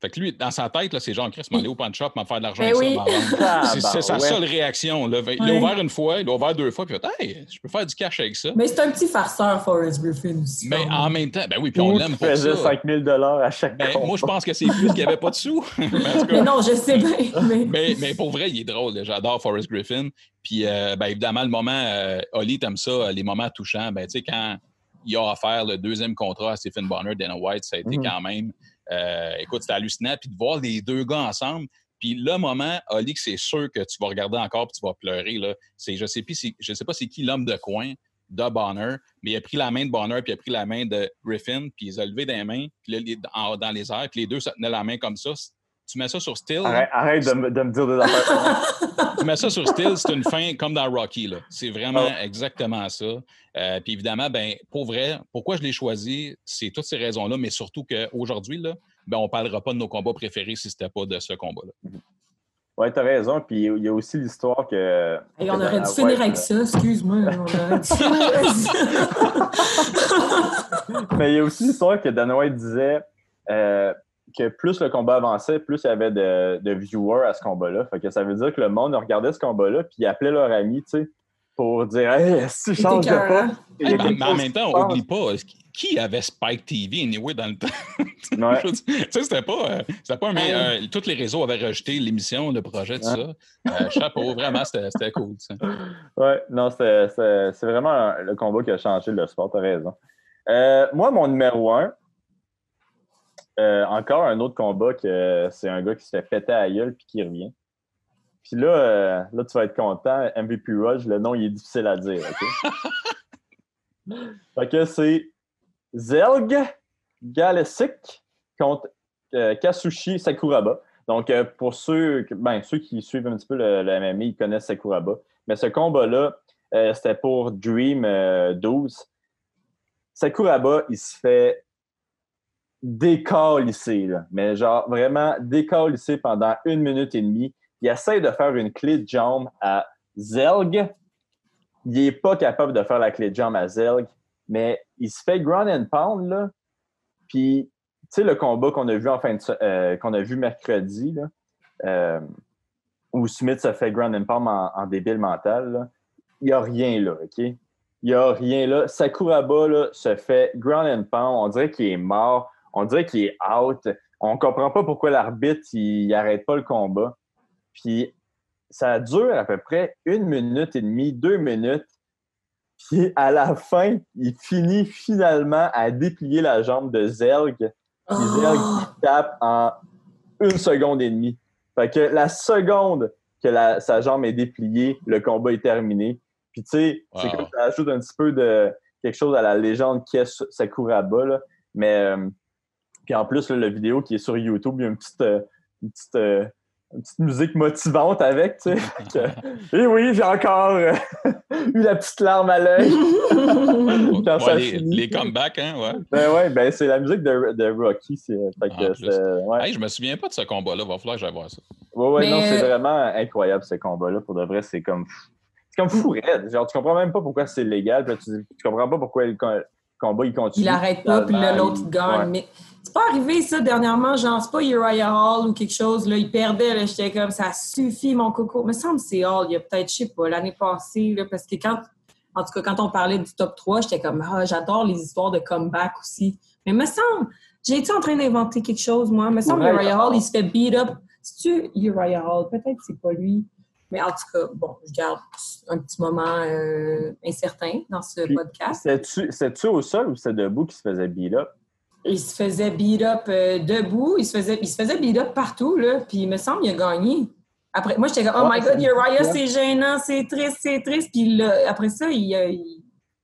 Fait que lui, dans sa tête, c'est genre, Chris, m'aller au pawn shop, m'en faire de l'argent ben avec ça. c'est sa seule réaction. Là. Il l'a ouvert une fois, il l'a ouvert deux fois, puis il a dit, hey, je peux faire du cash avec ça. Mais c'est un petit farceur, Forrest Griffin aussi. Mais en même temps, ben oui, puis on l'aime pour ça. 5 000 à chaque ben, Moi, je pense que c'est plus qu'il n'y avait pas de sous. mais, non, je sais bien. Mais... mais... pour vrai, il est drôle. J'adore Forrest Griffin. Puis, euh, ben, évidemment, le moment, euh, Oli, t'aimes ça, les moments touchants. Ben, tu sais, quand il a offert le deuxième contrat à Stephen Bonner, Dana White, ça a été mm-hmm. quand même euh, écoute, c'était hallucinant. Puis de voir les deux gars ensemble. Puis le moment, Oli, c'est sûr que tu vas regarder encore et tu vas pleurer. Là. C'est, je ne sais, je sais pas c'est qui l'homme de coin de Bonner, mais il a pris la main de Bonner, puis il a pris la main de Griffin, puis il les a levé des mains, puis là, dans les airs, puis les deux se tenaient la main comme ça tu mets ça sur Still? Arrête, de, me, de, me dire des affaires. tu mets ça sur Still, c'est une fin comme dans Rocky. C'est vraiment ah. exactement ça. Euh, puis évidemment, ben, pour vrai, pourquoi je l'ai choisi, c'est toutes ces raisons-là, mais surtout qu'aujourd'hui, ben, on ne parlera pas de nos combats préférés si ce n'était pas de ce combat-là. Oui, tu as raison. Puis il y a aussi l'histoire que. Et on aurait dû finir avec ça, excuse-moi. Mais il y a aussi l'histoire que Dan White disait euh, que plus le combat avançait, plus il y avait de, viewers à ce combat-là. Fait que ça veut dire que le monde regardait ce combat-là, puis ils appelaient leurs amis, tu sais, pour dire Hey, si change de pas? mais, en même temps, on n'oublie pas, qui avait Spike TV anyway dans le temps? Ouais. tu sais, c'était pas. Euh, c'était pas un, euh, tous les réseaux avaient rejeté l'émission, le projet, tout ça. Euh, chapeau, vraiment, c'était cool. Ça. Ouais, non, c'est vraiment le combat qui a changé le sport, t'as raison. moi, mon numéro un, euh, encore un autre combat que c'est un gars qui se fait péter à la gueule puis qui revient. Puis là, euh, là, tu vas être content. MVP Rush, le nom, il est difficile à dire. OK? fait que c'est Zelg Galesic contre euh, Kasushi Sakuraba. Donc, pour ceux, ben, ceux qui suivent un petit peu le, le MMA, ils connaissent Sakuraba. Mais ce combat-là, c'était pour Dream 12. Sakuraba, il se fait ici, là. mais genre vraiment ici pendant une minute et demie. Il essaie de faire une clé de jambe à Zelg. Il n'est pas capable de faire la clé de jambe à Zelg, mais il se fait ground and pound, là. Puis, tu sais, le combat qu'on a vu en fin de, euh, qu'on a vu mercredi, là, euh, où Smith se fait ground and pound en, débile mental, il n'y a rien là, OK? Il n'y a rien là. Sakuraba là, se fait ground and pound. On dirait qu'il est mort on dirait qu'il est out. On comprend pas pourquoi l'arbitre, il n'arrête pas le combat. Puis ça dure à peu près une minute et demie, deux minutes. Puis à la fin, il finit finalement à déplier la jambe de Zelg. Puis oh! Zelg tape en une seconde et demie. Fait que la seconde que sa jambe est dépliée, le combat est terminé. Puis tu sais, c'est comme ça ajoute un petit peu de quelque chose à la légende qui est Sakuraba. Là. Mais euh, puis en plus, la vidéo qui est sur YouTube, il y a une petite, euh, euh, petite, musique motivante avec, tu sais. Et oui, j'ai encore euh, eu la petite larme à l'œil. les, comebacks, hein, ouais. Ben ouais, ben c'est la musique de, de Rocky. Fait que, ouais. je me souviens pas de ce combat-là, va falloir que j'aille voir ça. Ouais, ouais, non, c'est vraiment incroyable ce combat-là. Pour de vrai, c'est comme. C'est comme fou, Genre, tu comprends même pas pourquoi c'est légal, tu, tu comprends pas pourquoi combat il continue. Il arrête pas, puis l'autre il gagne. Mais c'est pas arrivé ça dernièrement, genre, c'est pas Uriah Hall ou quelque chose, là, il perdait, là, j'étais comme, ça suffit, mon coco. me semble que c'est Hall, il y a peut-être, je sais pas, l'année passée, là, parce que quand, en tout cas, quand on parlait du top 3, j'étais comme, ah, j'adore les histoires de comeback aussi. Mais me semble, j'ai été en train d'inventer quelque chose, moi? Me semble Uriah Hall, il se fait beat up. C'est-tu Uriah Hall? Peut-être que c'est pas lui. Mais en tout cas, bon, je garde un petit moment euh, incertain dans ce podcast. C'est-tu au sol ou c'est debout qui se faisait beat up? il se faisait beat up euh, debout, il se faisait, il se faisait beat up partout, là, puis il me semble qu'il a gagné. Après, moi, j'étais comme, oh my God, Uriah, c'est gênant, c'est triste, c'est triste. Puis là, après ça, il,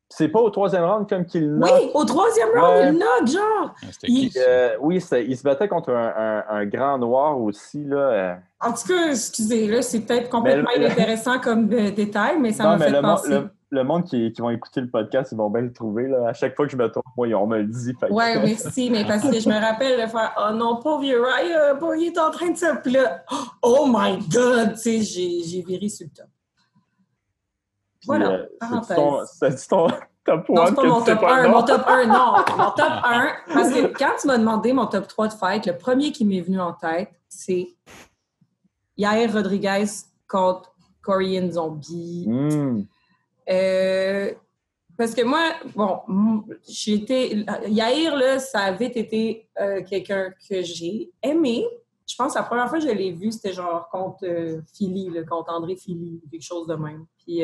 c'est pas au troisième round comme qu'il knock. Oui, au troisième round, il knock, genre. Ah, il, euh, oui, il se battait contre un, un, grand noir aussi. Là. Euh. En tout cas, excusez, là, c'est peut-être complètement inintéressant comme détail, mais ça m'a fait penser le monde qui, qui vont écouter le podcast, ils vont bien le trouver. Là. À chaque fois que je me trompe, moi, on me le dit. Oui, merci, mais parce que je me rappelle de faire Oh non, pauvre Uriah, il est en train de se. Puis oh my God, tu sais, j'ai viré sur le top. Voilà, euh, parenthèse. Ça dit ton top 1. Non, c'est pas mon top 1. Mon top 1, non. Mon top 1, parce que quand tu m'as demandé mon top 3 de fête, le premier qui m'est venu en tête, c'est Yair Rodriguez contre Korean Zombie. Mm. Euh, parce que moi, bon, j'étais. Yair, là, ça avait été euh, quelqu'un que j'ai aimé. Je pense que la première fois que je l'ai vu, c'était genre contre euh, Philly, contre André Philly, quelque chose de même. Puis,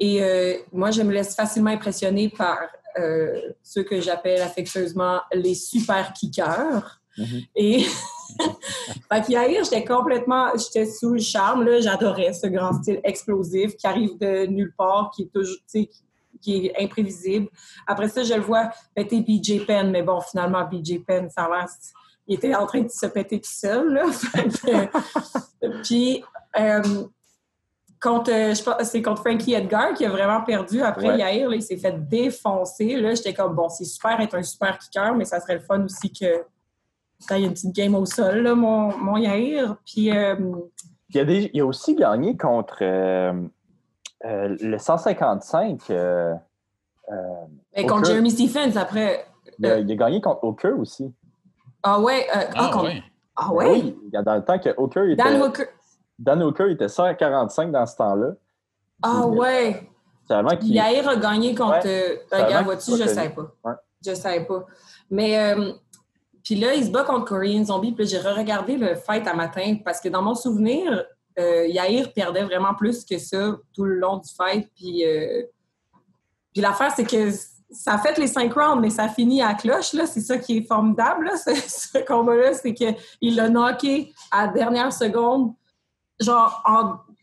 et moi, je me laisse facilement impressionner par ceux que j'appelle affectueusement les super kickers. Mm-hmm. Et fait qu'Yair, j'étais complètement, j'étais sous le charme, là. J'adorais ce grand style explosif qui arrive de nulle part, qui est toujours, qui, qui est imprévisible. Après ça, je le vois péter BJ Penn, mais bon, finalement, BJ Penn, ça va, il était en train de se péter tout seul, là. Puis, euh, contre, c'est contre Frankie Edgar qui a vraiment perdu. Après, Yair, il s'est fait défoncer. Là, j'étais comme, bon, c'est super être un super kicker, mais ça serait le fun aussi que il y a une petite game au sol, là, mon, mon Yair. Puis, euh, il, a des, il, a aussi gagné contre euh, euh, le 155. Et contre Jeremy Stephens, après. Il a, il, a, gagné contre Hooker aussi. Ah ouais? ah, ah, ouais. Ah ouais? Oui, il y a dans le temps que Hooker était. Dan Hooker. Dan Hooker était 145 dans ce temps-là. Ah ouais. Yair a gagné contre. Ouais, regarde, vois-tu, je ne sais pas. Ouais. Je ne sais pas. Mais puis là, il se bat contre Korean Zombie. Puis j'ai re-regardé le fight à matin parce que dans mon souvenir, euh, Yair perdait vraiment plus que ça tout le long du fight. Puis, euh, puis l'affaire, c'est que ça a fait les cinq rounds, mais ça finit à cloche. Là. C'est ça qui est formidable, là, ce, combat-là. C'est qu'il l'a knocké à la dernière seconde, genre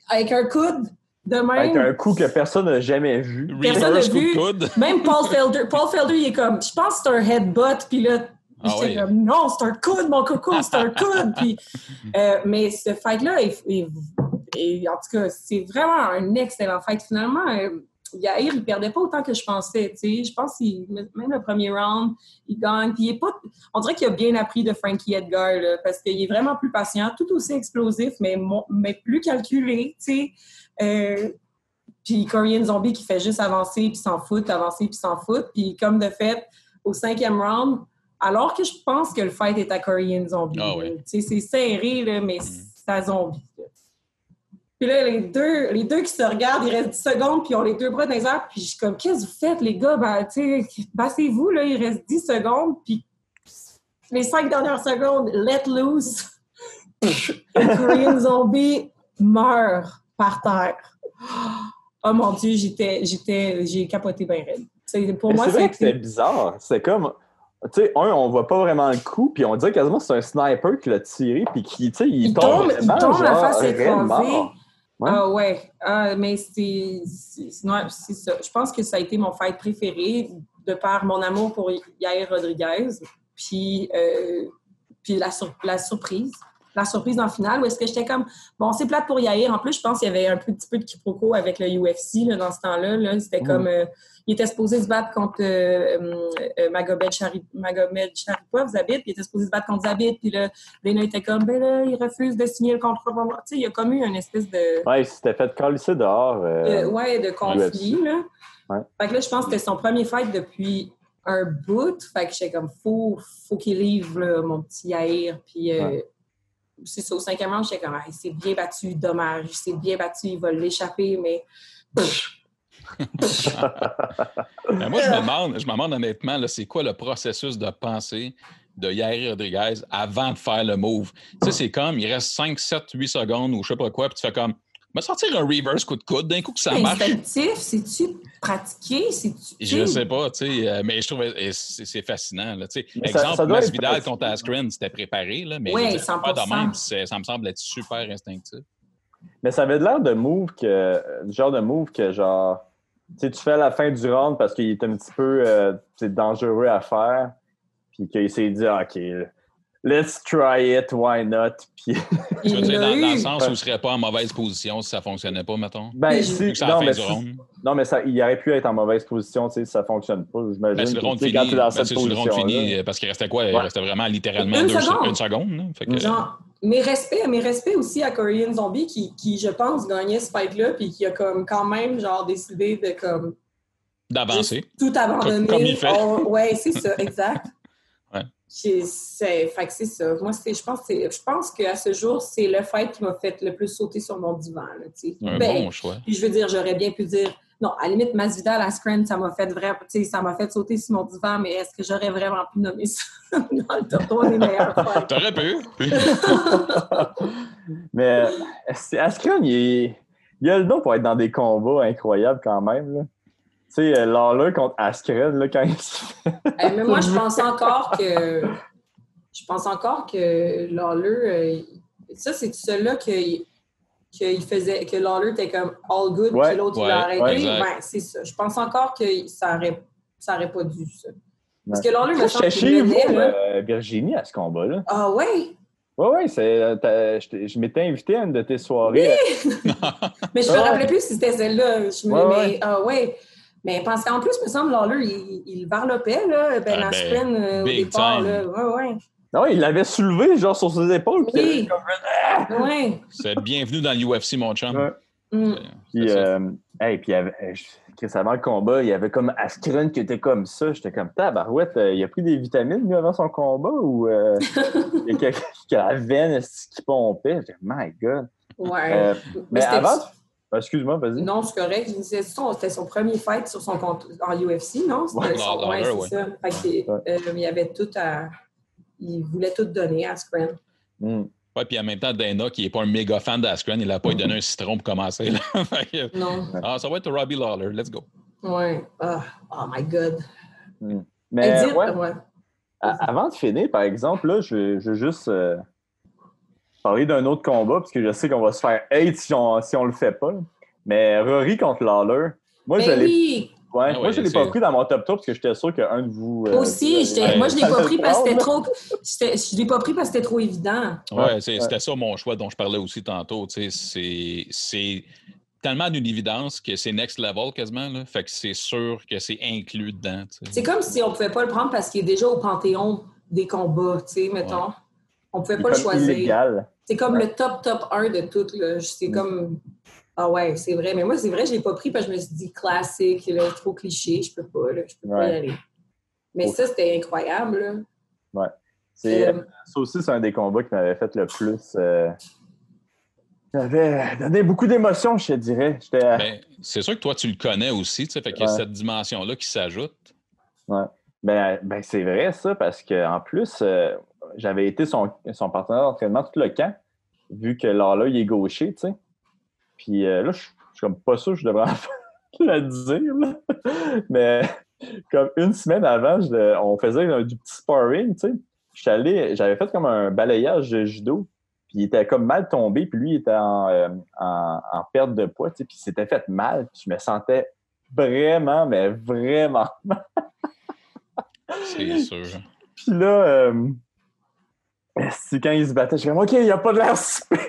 avec un coude de même. Avec un coup que personne n'a jamais vu. Personne n'a vu. Même Paul Felder. Paul Felder, il est comme, je pense que c'est un headbutt, puis là, ah j'étais comme, non, c'est un coude, mon coco, c'est un coude. Puis, euh, mais ce fight-là, et, en tout cas, c'est vraiment un excellent fight. Finalement, euh, Yair, il perdait pas autant que je pensais. Je pense que même le premier round, il gagne. Puis il est pas, on dirait qu'il a bien appris de Frankie Edgar là, parce qu'il est vraiment plus patient, tout aussi explosif, mais, mais plus calculé. Euh, puis Korean Zombie qui fait juste avancer puis s'en fout, avancer puis s'en fout. Puis comme de fait, au cinquième round, alors que je pense que le fight est à Korean Zombie. Ah c'est serré, là, mais mm. c'est à zombie. Puis là, les deux, les deux qui se regardent, il reste 10 secondes, puis ils ont les deux bras dans les airs. Puis je suis comme, qu'est-ce que vous faites, les gars? Ben, bassez-vous, là, il reste 10 secondes. Puis les cinq dernières secondes, let loose. Korean Zombie meurt par terre. Oh mon Dieu, j'étais, j'étais, j'ai capoté bien raide. Pour moi, c'est vrai que c'est bizarre. C'est comme, tu sais, un, on voit pas vraiment le coup, puis on dirait quasiment que c'est un sniper qui l'a tiré, puis qui, tu sais, il, tombe, il tombe la face écrasée. Ouais. Ah ouais, ah, mais c'est ça. Je pense que ça a été mon fight préféré de par mon amour pour Yair Rodriguez, puis, euh, puis la surprise la surprise dans le final, où est-ce que j'étais comme, bon, c'est plate pour Yair. En plus, je pense qu'il y avait un petit peu de quiproquo avec le UFC dans ce temps-là. Là. C'était mm. comme, euh, il était supposé se battre contre euh, euh, Magomed, Sharipov, Zabit, puis il était supposé se battre contre Zabit, puis là, Lena était comme, ben là, il refuse de signer le contrat. Tu sais, il y a comme eu une espèce de... Ouais, il s'était fait coller dehors. Euh, ouais, de conflit, là. Ouais. Fait que là, je pense que c'était son premier fight depuis un bout. Fait que j'étais comme, faut, faut qu'il livre, mon petit Yair, puis... C'est au cinquième round, j'étais comme, il s'est bien battu, dommage, il s'est bien battu, il va l'échapper, mais Ben, moi, je me demande, je me demande honnêtement, c'est quoi le processus de pensée de Yair Rodriguez avant de faire le move? Tu sais, c'est comme, il reste 5, 7, 8 secondes ou je sais pas quoi, puis tu fais comme, me sortir un reverse coup de coude d'un coup que ça marche. Instinctif, c'est-tu pratiqué? Je sais pas, tu sais, euh, mais je trouve que c'est fascinant. Là, exemple, Masvidal contre Askren, c'était préparé, là, mais oui, pas de même, ça me semble être super instinctif. Mais ça avait l'air de move que, du genre de move que genre tu fais la fin du round parce qu'il est un petit peu euh, dangereux à faire, puis qu'il s'est dit, OK, let's try it, why not? Puis... Tu veux dire, dans, dans, le sens où il ne serait pas en mauvaise position si ça ne fonctionnait pas, mettons? Ben, si, non, mais non, mais ça, il aurait pu être en mauvaise position si ça ne fonctionne pas. J'imagine ben, le round fini, quand dans cette position le round fini, parce qu'il restait quoi? Il restait vraiment littéralement une deux, seconde. Une seconde fait que... Genre, mes respects, mes respects aussi à Korean Zombie qui, qui je pense, gagnait ce fight-là puis qui a comme quand même genre décidé de comme d'avancer. Tout abandonner. Comme, il fait. ouais, c'est ça, exact. C'est, fait que c'est ça. Moi, je pense, je pense qu'à ce jour, c'est le fait qui m'a fait le plus sauter sur mon divan. Là, un ben, bon choix. Puis je veux dire, j'aurais bien pu dire, non, à la limite, Masvidal à Scran, ça m'a fait vraiment, ça m'a fait sauter sur mon divan, mais est-ce que j'aurais vraiment pu nommer ça dans le top 3 des meilleurs T'aurais pu. mais Askren, il, il a le don pour être dans des combats incroyables quand même. Là? Tu sais, euh, Lawler contre Askren, là, quand il se mais moi, je pense encore que. Je pense encore que Lawler. Euh, ça, c'est celui-là que, que, faisait, que Lawler était comme all good, puis l'autre, il l'a arrêté. ben, c'est ça. Je pense encore que ça n'aurait ça aurait pas dû, ça. Parce que Lawler me semble qu'il menait, euh, Virginie, à ce combat-là. Ah, ouais? Oui, oui, je, m'étais invité à une de tes soirées. Oui! mais je me rappelais plus si c'était celle-là. Je me, ouais, mais, ah ouais. Mais parce qu'en plus, il me semble, Lawler, il, il varlopait, là, Ben ah, ben, euh, au départ. Là. Ouais, ouais. Non, il l'avait soulevé, genre, sur ses épaules. Oui. Comme... Ah! ouais. C'est bienvenue dans l'UFC, mon chum. Ouais. Mm. Puis, euh, hey, puis avait, euh, avant le combat, il y avait comme Askren qui était comme ça. J'étais comme, tabarouette, il a pris des vitamines, lui, avant son combat, ou euh, il y a quelqu'un qui a la veine qui pompait? J'étais, my God. Ouais. mais, mais avant, ah, excuse-moi, vas-y. Non, c'est correct. C'était son premier fight sur son compte en UFC, non? C'était son ouais, c'est ça. Fait euh, il avait tout à. Il voulait tout donner à Askren. Mm. Oui, puis en même temps, Dana, qui n'est pas un méga fan d'Askren, il n'a pas donné un citron pour commencer. Là. non. Ah, ça va être Robbie Lawler. Let's go. Oui. Oh, oh, my God. Mm. Mais ouais, avant de finir, par exemple, là, je, je veux juste. Euh, parler d'un autre combat, parce que je sais qu'on va se faire hate si on, si on le fait pas. Mais Rory contre Lawler, moi, je l'ai. Ouais, ah moi, je ne l'ai pas pris dans mon top 3 parce que j'étais sûr qu'un de vous. Euh, aussi, moi, je ne l'ai pas pris parce que c'était trop. Je l'ai pas pris parce que c'était trop évident. Ouais, c'était ça mon choix dont je parlais aussi tantôt. C'est tellement d'une évidence que c'est next level quasiment. Là. Fait que c'est sûr que c'est inclus dedans. C'est comme si on ne pouvait pas le prendre parce qu'il est déjà au panthéon des combats, tu sais, mettons. On ne pouvait pas le choisir. C'est comme le top, top 1 de tout. C'est comme. Ah ouais, c'est vrai. Mais moi, c'est vrai, je ne l'ai pas pris parce que je me suis dit classique, là, trop cliché, je peux pas, là, je peux pas y aller. Mais ça, c'était incroyable. Là. Ouais. C'est, euh, ça aussi, c'est un des combats qui m'avait fait le plus. Euh... m'avait donné beaucoup d'émotions, je te dirais. Ben, c'est sûr que toi, tu le connais aussi, tu sais, fait qu'il y a cette dimension-là qui s'ajoute. Ouais. Ben, ben c'est vrai, ça, parce qu'en plus, euh, j'avais été son, son partenaire d'entraînement tout le camp, vu que là, là, il est gaucher, tu sais. Puis euh, là, je suis comme pas sûr que je devrais le dire, mais comme une semaine avant, on faisait du petit sparring, tu sais. J'avais fait comme un balayage de judo, puis il était comme mal tombé, puis lui, il était en, euh, en, perte de poids, tu sais, puis il s'était fait mal, puis je me sentais vraiment, mais vraiment mal. C'est sûr. Puis là, euh, c'est quand il se battait, je suis comme, OK, il n'y a pas de l'air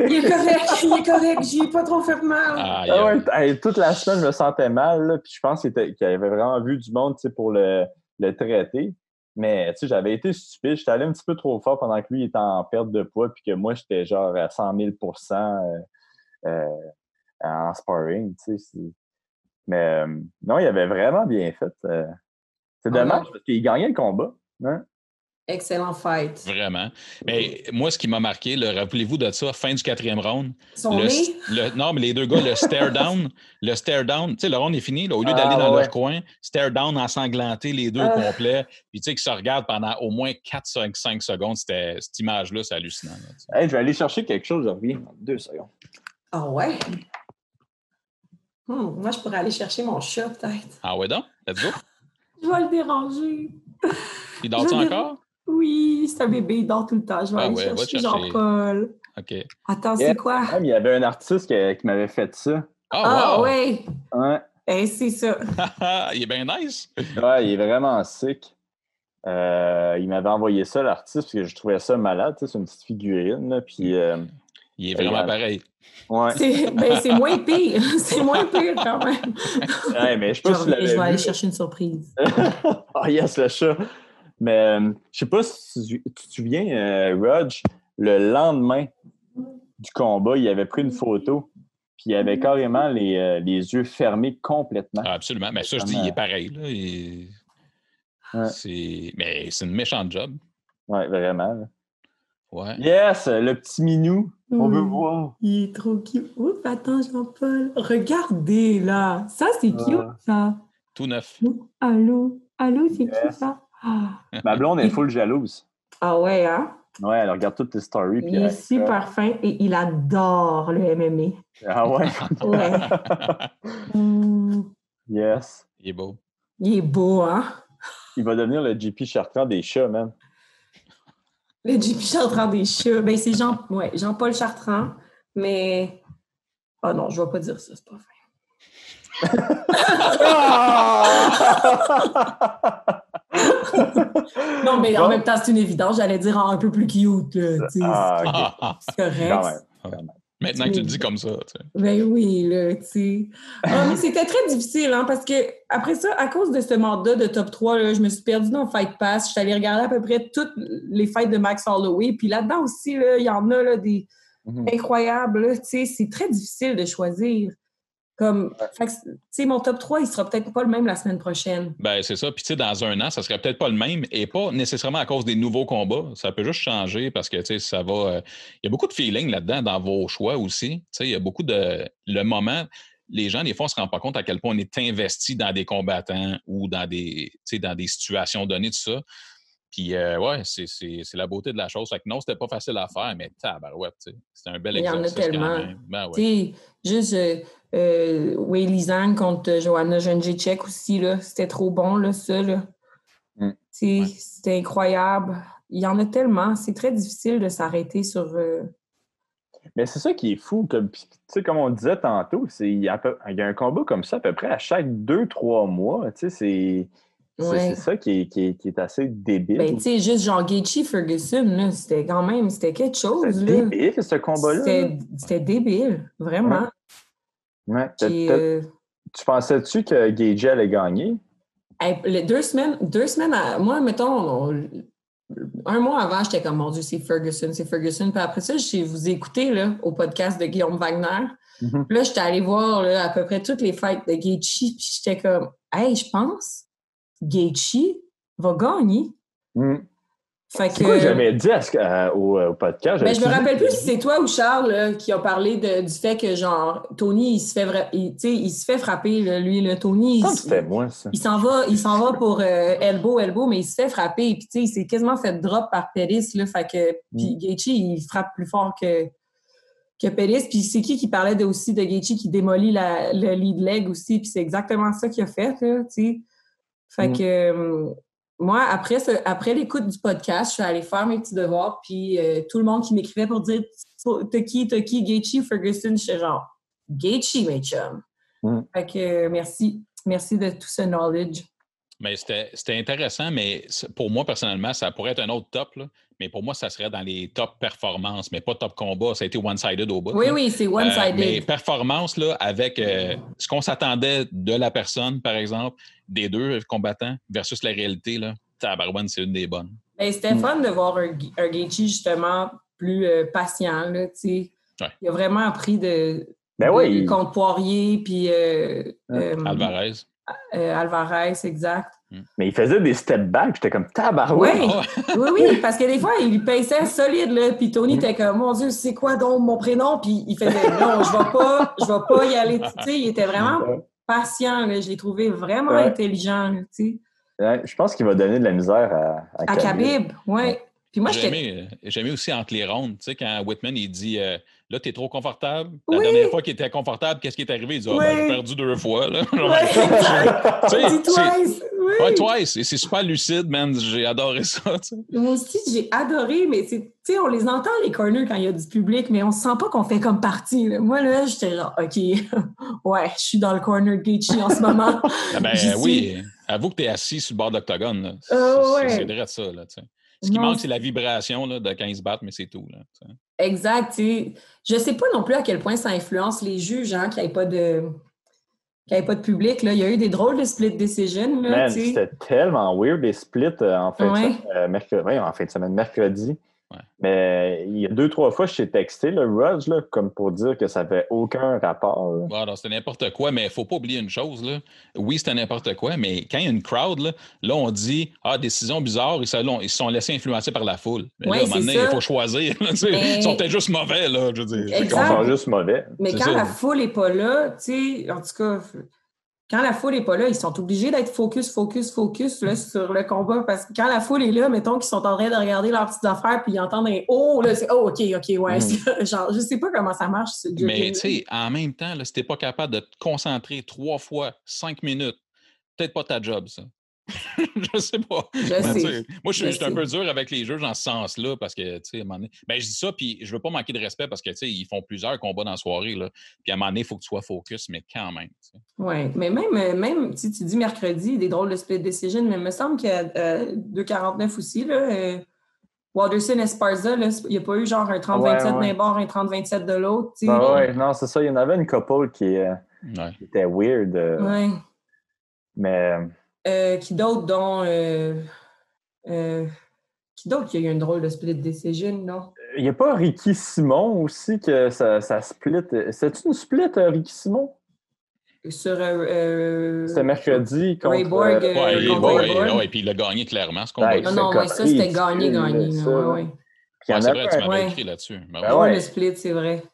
Il est correct, il est correct, j'ai pas trop fait mal. Ah, ouais, toute la semaine, je me sentais mal, puis je pense qu'il avait vraiment vu du monde pour le, le traiter. Mais j'avais été stupide, j'étais allé un petit peu trop fort pendant que lui était en perte de poids, puis que moi, j'étais genre à 100 000% euh, euh, en sparring. Mais euh, non, il avait vraiment bien fait. c'est ah dommage parce qu'il gagnait le combat. Hein? Excellent fight. Vraiment. Mais moi, ce qui m'a marqué, rappelez-vous de ça, fin du quatrième round. le, non, mais les deux gars, le stare down, le stare down, tu sais, le round est fini, au lieu d'aller ah, dans leur coin, stare down ensanglanté, les deux ah. complets, puis tu sais, qu'ils se regardent pendant au moins 4-5 secondes. C'était, cette image-là, c'est hallucinant. je vais aller chercher quelque chose, je reviens deux secondes. Ah ouais? Hmm, moi, je pourrais aller chercher mon chat, peut-être. Ah ouais, donc? Let's go. je vais le déranger. Il dort-tu encore? Oui, c'est un bébé, il dort tout le temps. Je vais ah aller chercher, Jean-Paul. OK. Attends, c'est quoi? il y avait un artiste qui, m'avait fait ça. Ah, ah oui. Ouais. Eh, c'est ça. il est bien nice. Ouais, il est vraiment sick. Euh, il m'avait envoyé ça, l'artiste, parce que je trouvais ça malade. C'est une petite figurine. Là, puis, euh, il est vraiment pareil. ouais. C'est ben, moins pire. C'est moins pire quand même. Ouais, mais je sais Je si vais, je vais l'avais aller chercher une surprise. Ah, yes, le chat. Mais euh, je sais pas si tu te souviens, euh, Rog, le lendemain du combat, il avait pris une photo, puis il avait carrément les, euh, les yeux fermés complètement. Ah, absolument. Mais ça, je dis, il est pareil. Là. Il- Ouais. C'est... Mais c'est une méchante job. Ouais, vraiment. Ouais. Yes, le petit minou. On veut Mm. voir. Il est trop cute. Oups, attends, Jean-Paul. Regardez, là. Ça, c'est Ah. cute, ça. Tout neuf. Allô? Allô, c'est Yes. qui, ça? Ah. Ma blonde est full jalouse. Ah ouais, hein? Ouais, elle regarde toutes tes stories. Il est super fin et il adore le MMA. Ah ouais? Ouais. Mm, yes. Il est beau. il est beau, hein? Il va devenir le JP Chartrand des chats, man. Le JP Chartrand des chats. Ben, c'est Jean... ouais, Jean-Paul Chartrand, mais. Ah non, je vais pas dire ça, c'est pas fin. Non, mais en même temps, c'est une évidence. J'allais dire un peu plus cute, là, tu sais. Ah, ok. Ah, ah. C'est correct. Quand même. quand même. Maintenant que tu le dis comme ça. tu sais. Ben oui, là, tu sais. Ah, mais c'était très difficile, hein, parce que après ça, à cause de ce mandat de top 3, là, je me suis perdue dans Fight Pass. Je suis allée regarder à peu près toutes les fights de Max Holloway. Puis là-dedans aussi, là, il y en a là, des Mhm. incroyables. là, tu sais. C'est très difficile de choisir. Comme, tu sais, mon top 3, il sera peut-être pas le même la semaine prochaine. Ben, c'est ça. Puis, tu sais, dans un an, ça serait peut-être pas le même et pas nécessairement à cause des nouveaux combats. Ça peut juste changer parce que, tu sais, ça va. euh, Il y a beaucoup de feeling là-dedans dans vos choix aussi. Tu sais, il y a beaucoup de. Le moment, les gens, des fois, on se rend pas compte à quel point on est investi dans des combattants ou dans des, tu sais, dans des situations données, tout ça. Puis, euh, ouais, c'est c'est- c'est la beauté de la chose. Fait que non, c'était pas facile à faire, mais tabarouette, tu sais. C'était un bel Il y en a tellement. Ben, ouais. Tu sais, juste euh, euh, Zhang contre Joanna Jędrzejczyk aussi, là, c'était trop bon, là, ça, là. Mm. Ouais. C'était incroyable. Il y en a tellement. C'est très difficile de s'arrêter sur... euh, Mais c'est ça qui est fou. Comme, comme on disait tantôt, c'est- il y, a peu- il y a un combat comme ça à peu près à chaque deux, trois mois. C'est Ouais. ça qui est, qui, est, qui est assez débile. Ben, tu sais, juste genre Gaethje Ferguson, c'était quand même, c'était quelque chose, là. débile, ce combat-là. C'était c'était débile, vraiment. Ouais. Puis, euh, Tu pensais-tu que Gage allait gagner? hey, les deux semaines, deux semaines, à- moi, mettons, on- un mois avant, j'étais comme, mon Dieu, c'est Ferguson, c'est Ferguson. Puis après ça, je vous ai écouté là, au podcast de Guillaume Wagner. Mhm. Puis là, j'étais allée voir là, à peu près toutes les fights de Gaethje, puis j'étais comme, hey, je pense Gaethje va gagner. Hmm. Fait C'est quoi que j'avais dit à ce- à- au, au podcast? ben, je me rappelle plus si c'est toi ou Charles là, qui a parlé de- du fait que genre Tony il se fait il, se fait frapper là, lui le Tony c'était moi, ça? il s'en va il s'en va pour euh, elbow elbow mais il se fait frapper puis tu sais il s'est quasiment fait drop par Pettis là fait que puis Mm. Gaethje il frappe plus fort que que Pettis puis c'est qui qui parlait de, aussi de Gaethje qui démolit la, le lead leg aussi? Puis c'est exactement ça qu'il a fait là tu sais fait Mm. que euh, moi, après, ce- après l'écoute du podcast, je suis allée faire mes petits devoirs, puis euh, tout le monde qui m'écrivait pour dire T'as qui, t'as qui, Gaethje, Ferguson, j'étais genre Gaethje, mes chums. Mm. Fait que euh, merci. Merci de tout ce knowledge. Mais c'était c'était intéressant, mais pour moi, personnellement, ça pourrait être un autre top. là. Mais pour moi, ça serait dans les top performances, mais pas top combat. Ça a été one-sided au bout. Oui, là. oui, c'est Euh, one-sided. mais performance, là, avec euh, ce qu'on s'attendait de la personne, par exemple, des deux combattants, versus la réalité, là, Tabarouane, c'est une des bonnes. Ben, C'était Mm. fun de voir un, un Gaethje justement plus euh, patient. Là, tu sais. Ouais. Il a vraiment appris de, Ben de- oui. contre Poirier, puis euh, euh, Alvarez. Euh, Alvarez, exact. Mais il faisait des step back. J'étais comme tabarouette. Oui. Oui, oui, parce que des fois, il paissait solide, là. Puis Tony Mm. était comme, mon Dieu, c'est quoi donc mon prénom? Puis il faisait, non, je vais pas, je vais pas y aller. Tu sais, il était vraiment patient, là. Je l'ai trouvé vraiment Ouais. intelligent, tu sais. Ouais, je pense qu'il va donner de la misère à, À Khabib, ouais. Puis moi, J'ai j'étais aimé, euh, aimé aussi entre les rondes, tu sais, quand Whitman, il dit euh, Là, t'es trop confortable. La Oui. dernière fois qu'il était confortable, qu'est-ce qui est arrivé? Il dit ben, Oui. j'ai perdu deux fois. Là. Ouais, Tu sais, twice. Oui. Ouais, twice. Et c'est super lucide, man. J'ai adoré ça. tu sais. Moi aussi, j'ai adoré, mais tu sais, on les entend, les corners, quand il y a du public, mais on se sent pas qu'on fait comme partie. là. Moi, là, j'étais genre, OK, ouais, je suis dans le corner Gaethje en ce moment. Ah ben oui, avoue que tu es assis sur le bord de l'octogone. là. C'est c'est- ouais. c'est vrai de ça. Là. Ce qui Non, manque, c'est la vibration là, de quand ils se battent, mais c'est tout. Là. Exact. Je sais pas non plus à quel point ça influence les juges, hein, qu'il n'y ait pas de qu'il n'y ait pas de public. Là. Il y a eu des drôles de split decision. Là, Man, c'était tellement weird les splits euh, en, fin de Ouais. semaine, euh, mercredi, ouais, en fin de semaine, mercredi. Ouais. Mais il y a deux, trois fois, je t'ai texté le Rudge, là, comme pour dire que ça n'avait aucun rapport. là. Bon, alors, c'était n'importe quoi, mais il ne faut pas oublier une chose. Là. Oui, c'était n'importe quoi, mais quand il y a une crowd, là, là on dit Ah, décision bizarre, ils se, ils se sont laissés influencer par la foule. Mais Ouais, là, maintenant, ça. il faut choisir. là. Mais- Ils sont peut-être juste mauvais, là, je veux dire. Ils Exact. sont juste mauvais. Mais quand ça. la foule n'est pas là, tu sais, en tout cas, quand la foule n'est pas là, ils sont obligés d'être focus, focus, focus là, sur le combat. Parce que quand la foule est là, mettons qu'ils sont en train de regarder leurs petites affaires puis ils entendent un Oh, là, c'est Oh, OK, OK, ouais. Mm. Genre, je sais pas comment ça marche, ce Mais tu sais, en même temps, là, si tu n'es pas capable de te concentrer trois fois, cinq minutes, peut-être pas ta job, ça. je sais pas. Je Ben, sais. moi, je Je suis un peu dur avec les juges dans ce sens-là parce que, tu sais, à un moment donné. Ben, je dis ça, puis je veux pas manquer de respect parce que, tu sais, ils font plusieurs combats dans la soirée, là. Puis à un moment donné, il faut que tu sois focus, mais quand même. Oui, mais même, euh, même si tu dis mercredi, des drôles de split decision, mais il me semble qu'il y a euh, 2,49 aussi. Là, euh, Walderson Esparza, là, il n'y a pas eu genre un 30-27 Ouais, ouais. d'un bord, un 30-27 de l'autre. tu sais. Ben ouais, non, c'est ça. Il y en avait une couple qui, euh, Ouais. qui était weird. euh, Ouais. Mais Euh, qui d'autre, dont. euh, euh, qui d'autre qui a eu une drôle de split decision, non? il n'y a pas Ricky Simon aussi que ça, ça split. C'est-tu une split, euh, Ricky Simon? Sur. C'était mercredi contre. Ray Borg, euh, euh, Ouais, contre ouais, puis il a gagné clairement ce combat. Ouais, Non, c'est non, ouais, ça, c'était y en c'est vrai, tu m'avais Ouais. écrit là-dessus. Ben Ben ouais. ouais. le split, c'est vrai.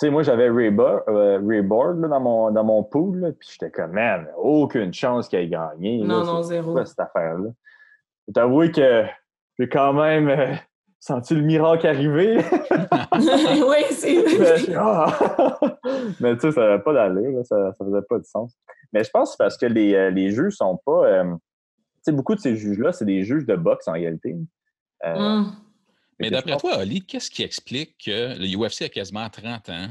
Tu sais, moi, j'avais euh, Ray Borg là, dans, mon, dans mon pool, puis j'étais comme, man, aucune chance qu'il ait gagné. Non, non, zéro. quoi cette affaire-là? Je t'avoue que j'ai quand même euh, senti le miracle arriver. oui, c'est Mais, ah! Mais tu sais, ça n'avait pas d'allure, ça, ça faisait pas de sens. Mais je pense que c'est parce que les, euh, les juges sont pas. euh, tu sais, beaucoup de ces juges-là, c'est des juges de boxe en réalité. Euh, Hum. Mais d'après toi, Ali, qu'est-ce qui explique que le UFC a quasiment 30 ans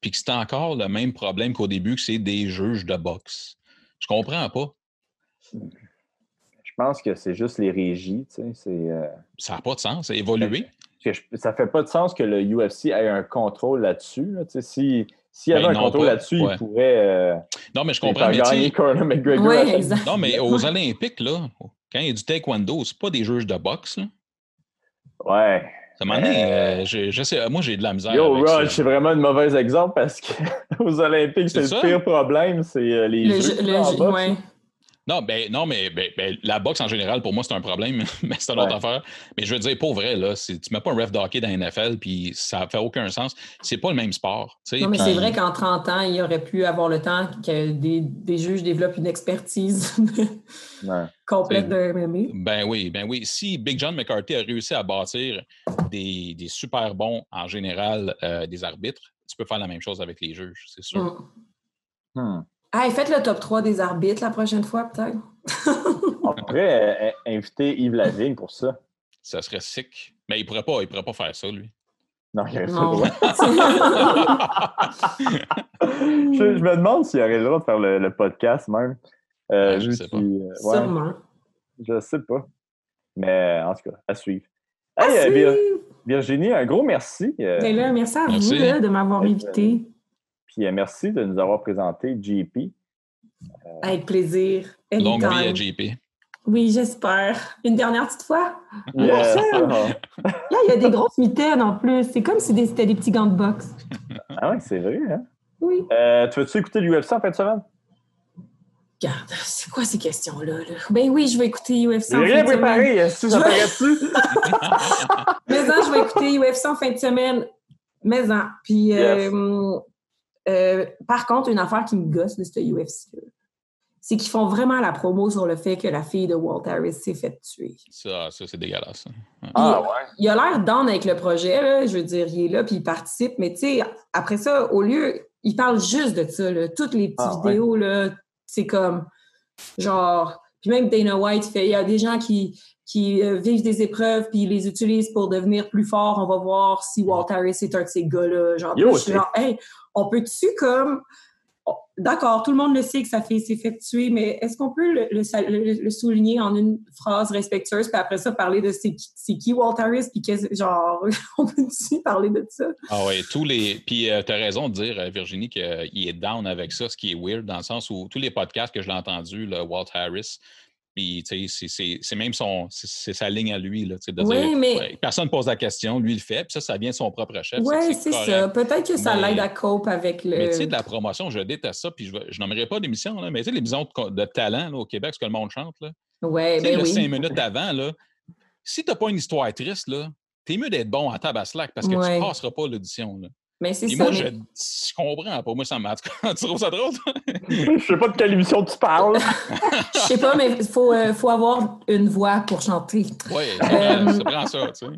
puis que c'est encore le même problème qu'au début, que c'est des juges de boxe? Je comprends pas. Je pense que c'est juste les régies, tu sais. C'est. euh, Ça n'a pas de sens. Ça a évolué. Je- ça fait pas de sens que le UFC ait un contrôle là-dessus. là, tu sais. si s'il y avait Ben, un non, contrôle là-dessus, Ouais. il pourrait euh, Non, mais je comprends. Mais gagner Conor McGregor. Non, mais aux Olympiques, là, quand il y a du taekwondo, c'est pas des juges de boxe. Là. Ouais. Donné, Euh, euh, je, je sais, moi, j'ai de la misère. Yo, avec ça. c'est vraiment un mauvais exemple parce qu'aux Olympiques, C'est le ça? pire problème, c'est euh, les Le, juges jeu- le jeu- ouais. Non, ben, non mais ben, ben, la boxe en général, pour moi, c'est un problème, mais c'est une autre affaire. Mais je veux dire, pour vrai, là, tu mets pas un ref de hockey dans la NFL, puis ça fait aucun sens. C'est pas le même sport. Non, mais c'est vrai qu'en 30 ans, il aurait pu avoir le temps que des, des juges développent une expertise Ouais. complète de MMA. Ben oui, ben oui. Si Big John McCarthy a réussi à bâtir des, des super bons, en général, euh, des arbitres, tu peux faire la même chose avec les juges, c'est sûr. Hum. Hmm. Hey, faites le top 3 des arbitres la prochaine fois, peut-être. On pourrait euh, inviter Yves Lavigne pour ça. Ça serait sick. Mais il pourrait pas, il pourrait pas faire ça, lui. Non, il aurait pas le Non. droit. je, je me demande s'il aurait le droit de faire le, le podcast même. Euh, Ouais, je sais pas. euh, ouais, Sûrement. je sais pas. Mais en tout cas, à suivre. Hey, euh, si! Vir- Virginie, un gros merci. euh, Ben là, merci à Merci. vous là, de m'avoir invité. Puis euh, merci de nous avoir présenté JP. Avec plaisir. Longue vie à JP. Oui, j'espère. Une dernière petite fois? Yes. Là, il y a des grosses mitaines en plus. C'est comme si c'était des petits gants de boxe. Ah oui, c'est vrai. Hein? Oui. Euh, tu veux-tu écouter l'UFC en fin de semaine? Regarde, c'est quoi ces questions-là? là? Ben oui, je vais écouter UFC en fin rien de semaine. préparé. Est-ce que ça? Mais non, je vais écouter UFC en fin de semaine. Mais non. Puis, euh, euh, par contre, une affaire qui me gosse de ce UFC, c'est qu'ils font vraiment la promo sur le fait que la fille de Walt Harris s'est fait tuer. Ça, ça c'est dégueulasse. Ouais. Ah, ouais. Il a l'air down avec le projet, là, je veux dire, il est là, puis il participe, mais tu sais, après ça, au lieu, il parle juste de ça, là, toutes les petites ah, vidéos, là, c'est comme, genre, puis même Dana White fait, il y a des gens qui, qui euh, vivent des épreuves puis ils les utilisent pour devenir plus forts. On va voir si Walt Harris est un de ces gars-là. Genre, je suis genre, hey, on peut-tu comme D'accord, tout le monde le sait que fille s'est fait tuer, mais est-ce qu'on peut le, souligner en une phrase respectueuse, puis après ça, parler de c'est qui, Walt Harris, puis genre, on peut-tu parler de ça? Ah oui, tous les. Puis euh, tu as raison de dire, euh, Virginie, qu'il est down avec ça, ce qui est weird, dans le sens où tous les podcasts que je l'ai entendu, le Walt Harris, puis, c'est même son, c'est sa ligne à lui, là, de oui, dire, mais... personne ne pose la question, lui il le fait, puis ça, ça vient de son propre chef. Oui, c'est ça. Peut-être que ça l'aide à cope avec le... Mais tu sais, de la promotion, je déteste ça, puis je, je nommerai pas d'émission, mais tu sais, l'émission de, de talent là, au Québec, ce que le monde chante, là. Ouais, ben le oui. cinq minutes avant, là, si tu n'as pas une histoire triste, là, t'es mieux d'être bon en tabaslac parce que ouais. tu passeras pas l'audition, là. Mais c'est ça. Moi, mais... je, je, comprends pas. Moi, ça m'a. tu trouves ça drôle? je sais pas de quelle émission tu parles. je sais pas, mais il faut, euh, faut avoir une voix pour chanter. Oui, ça prend ça, tu sais.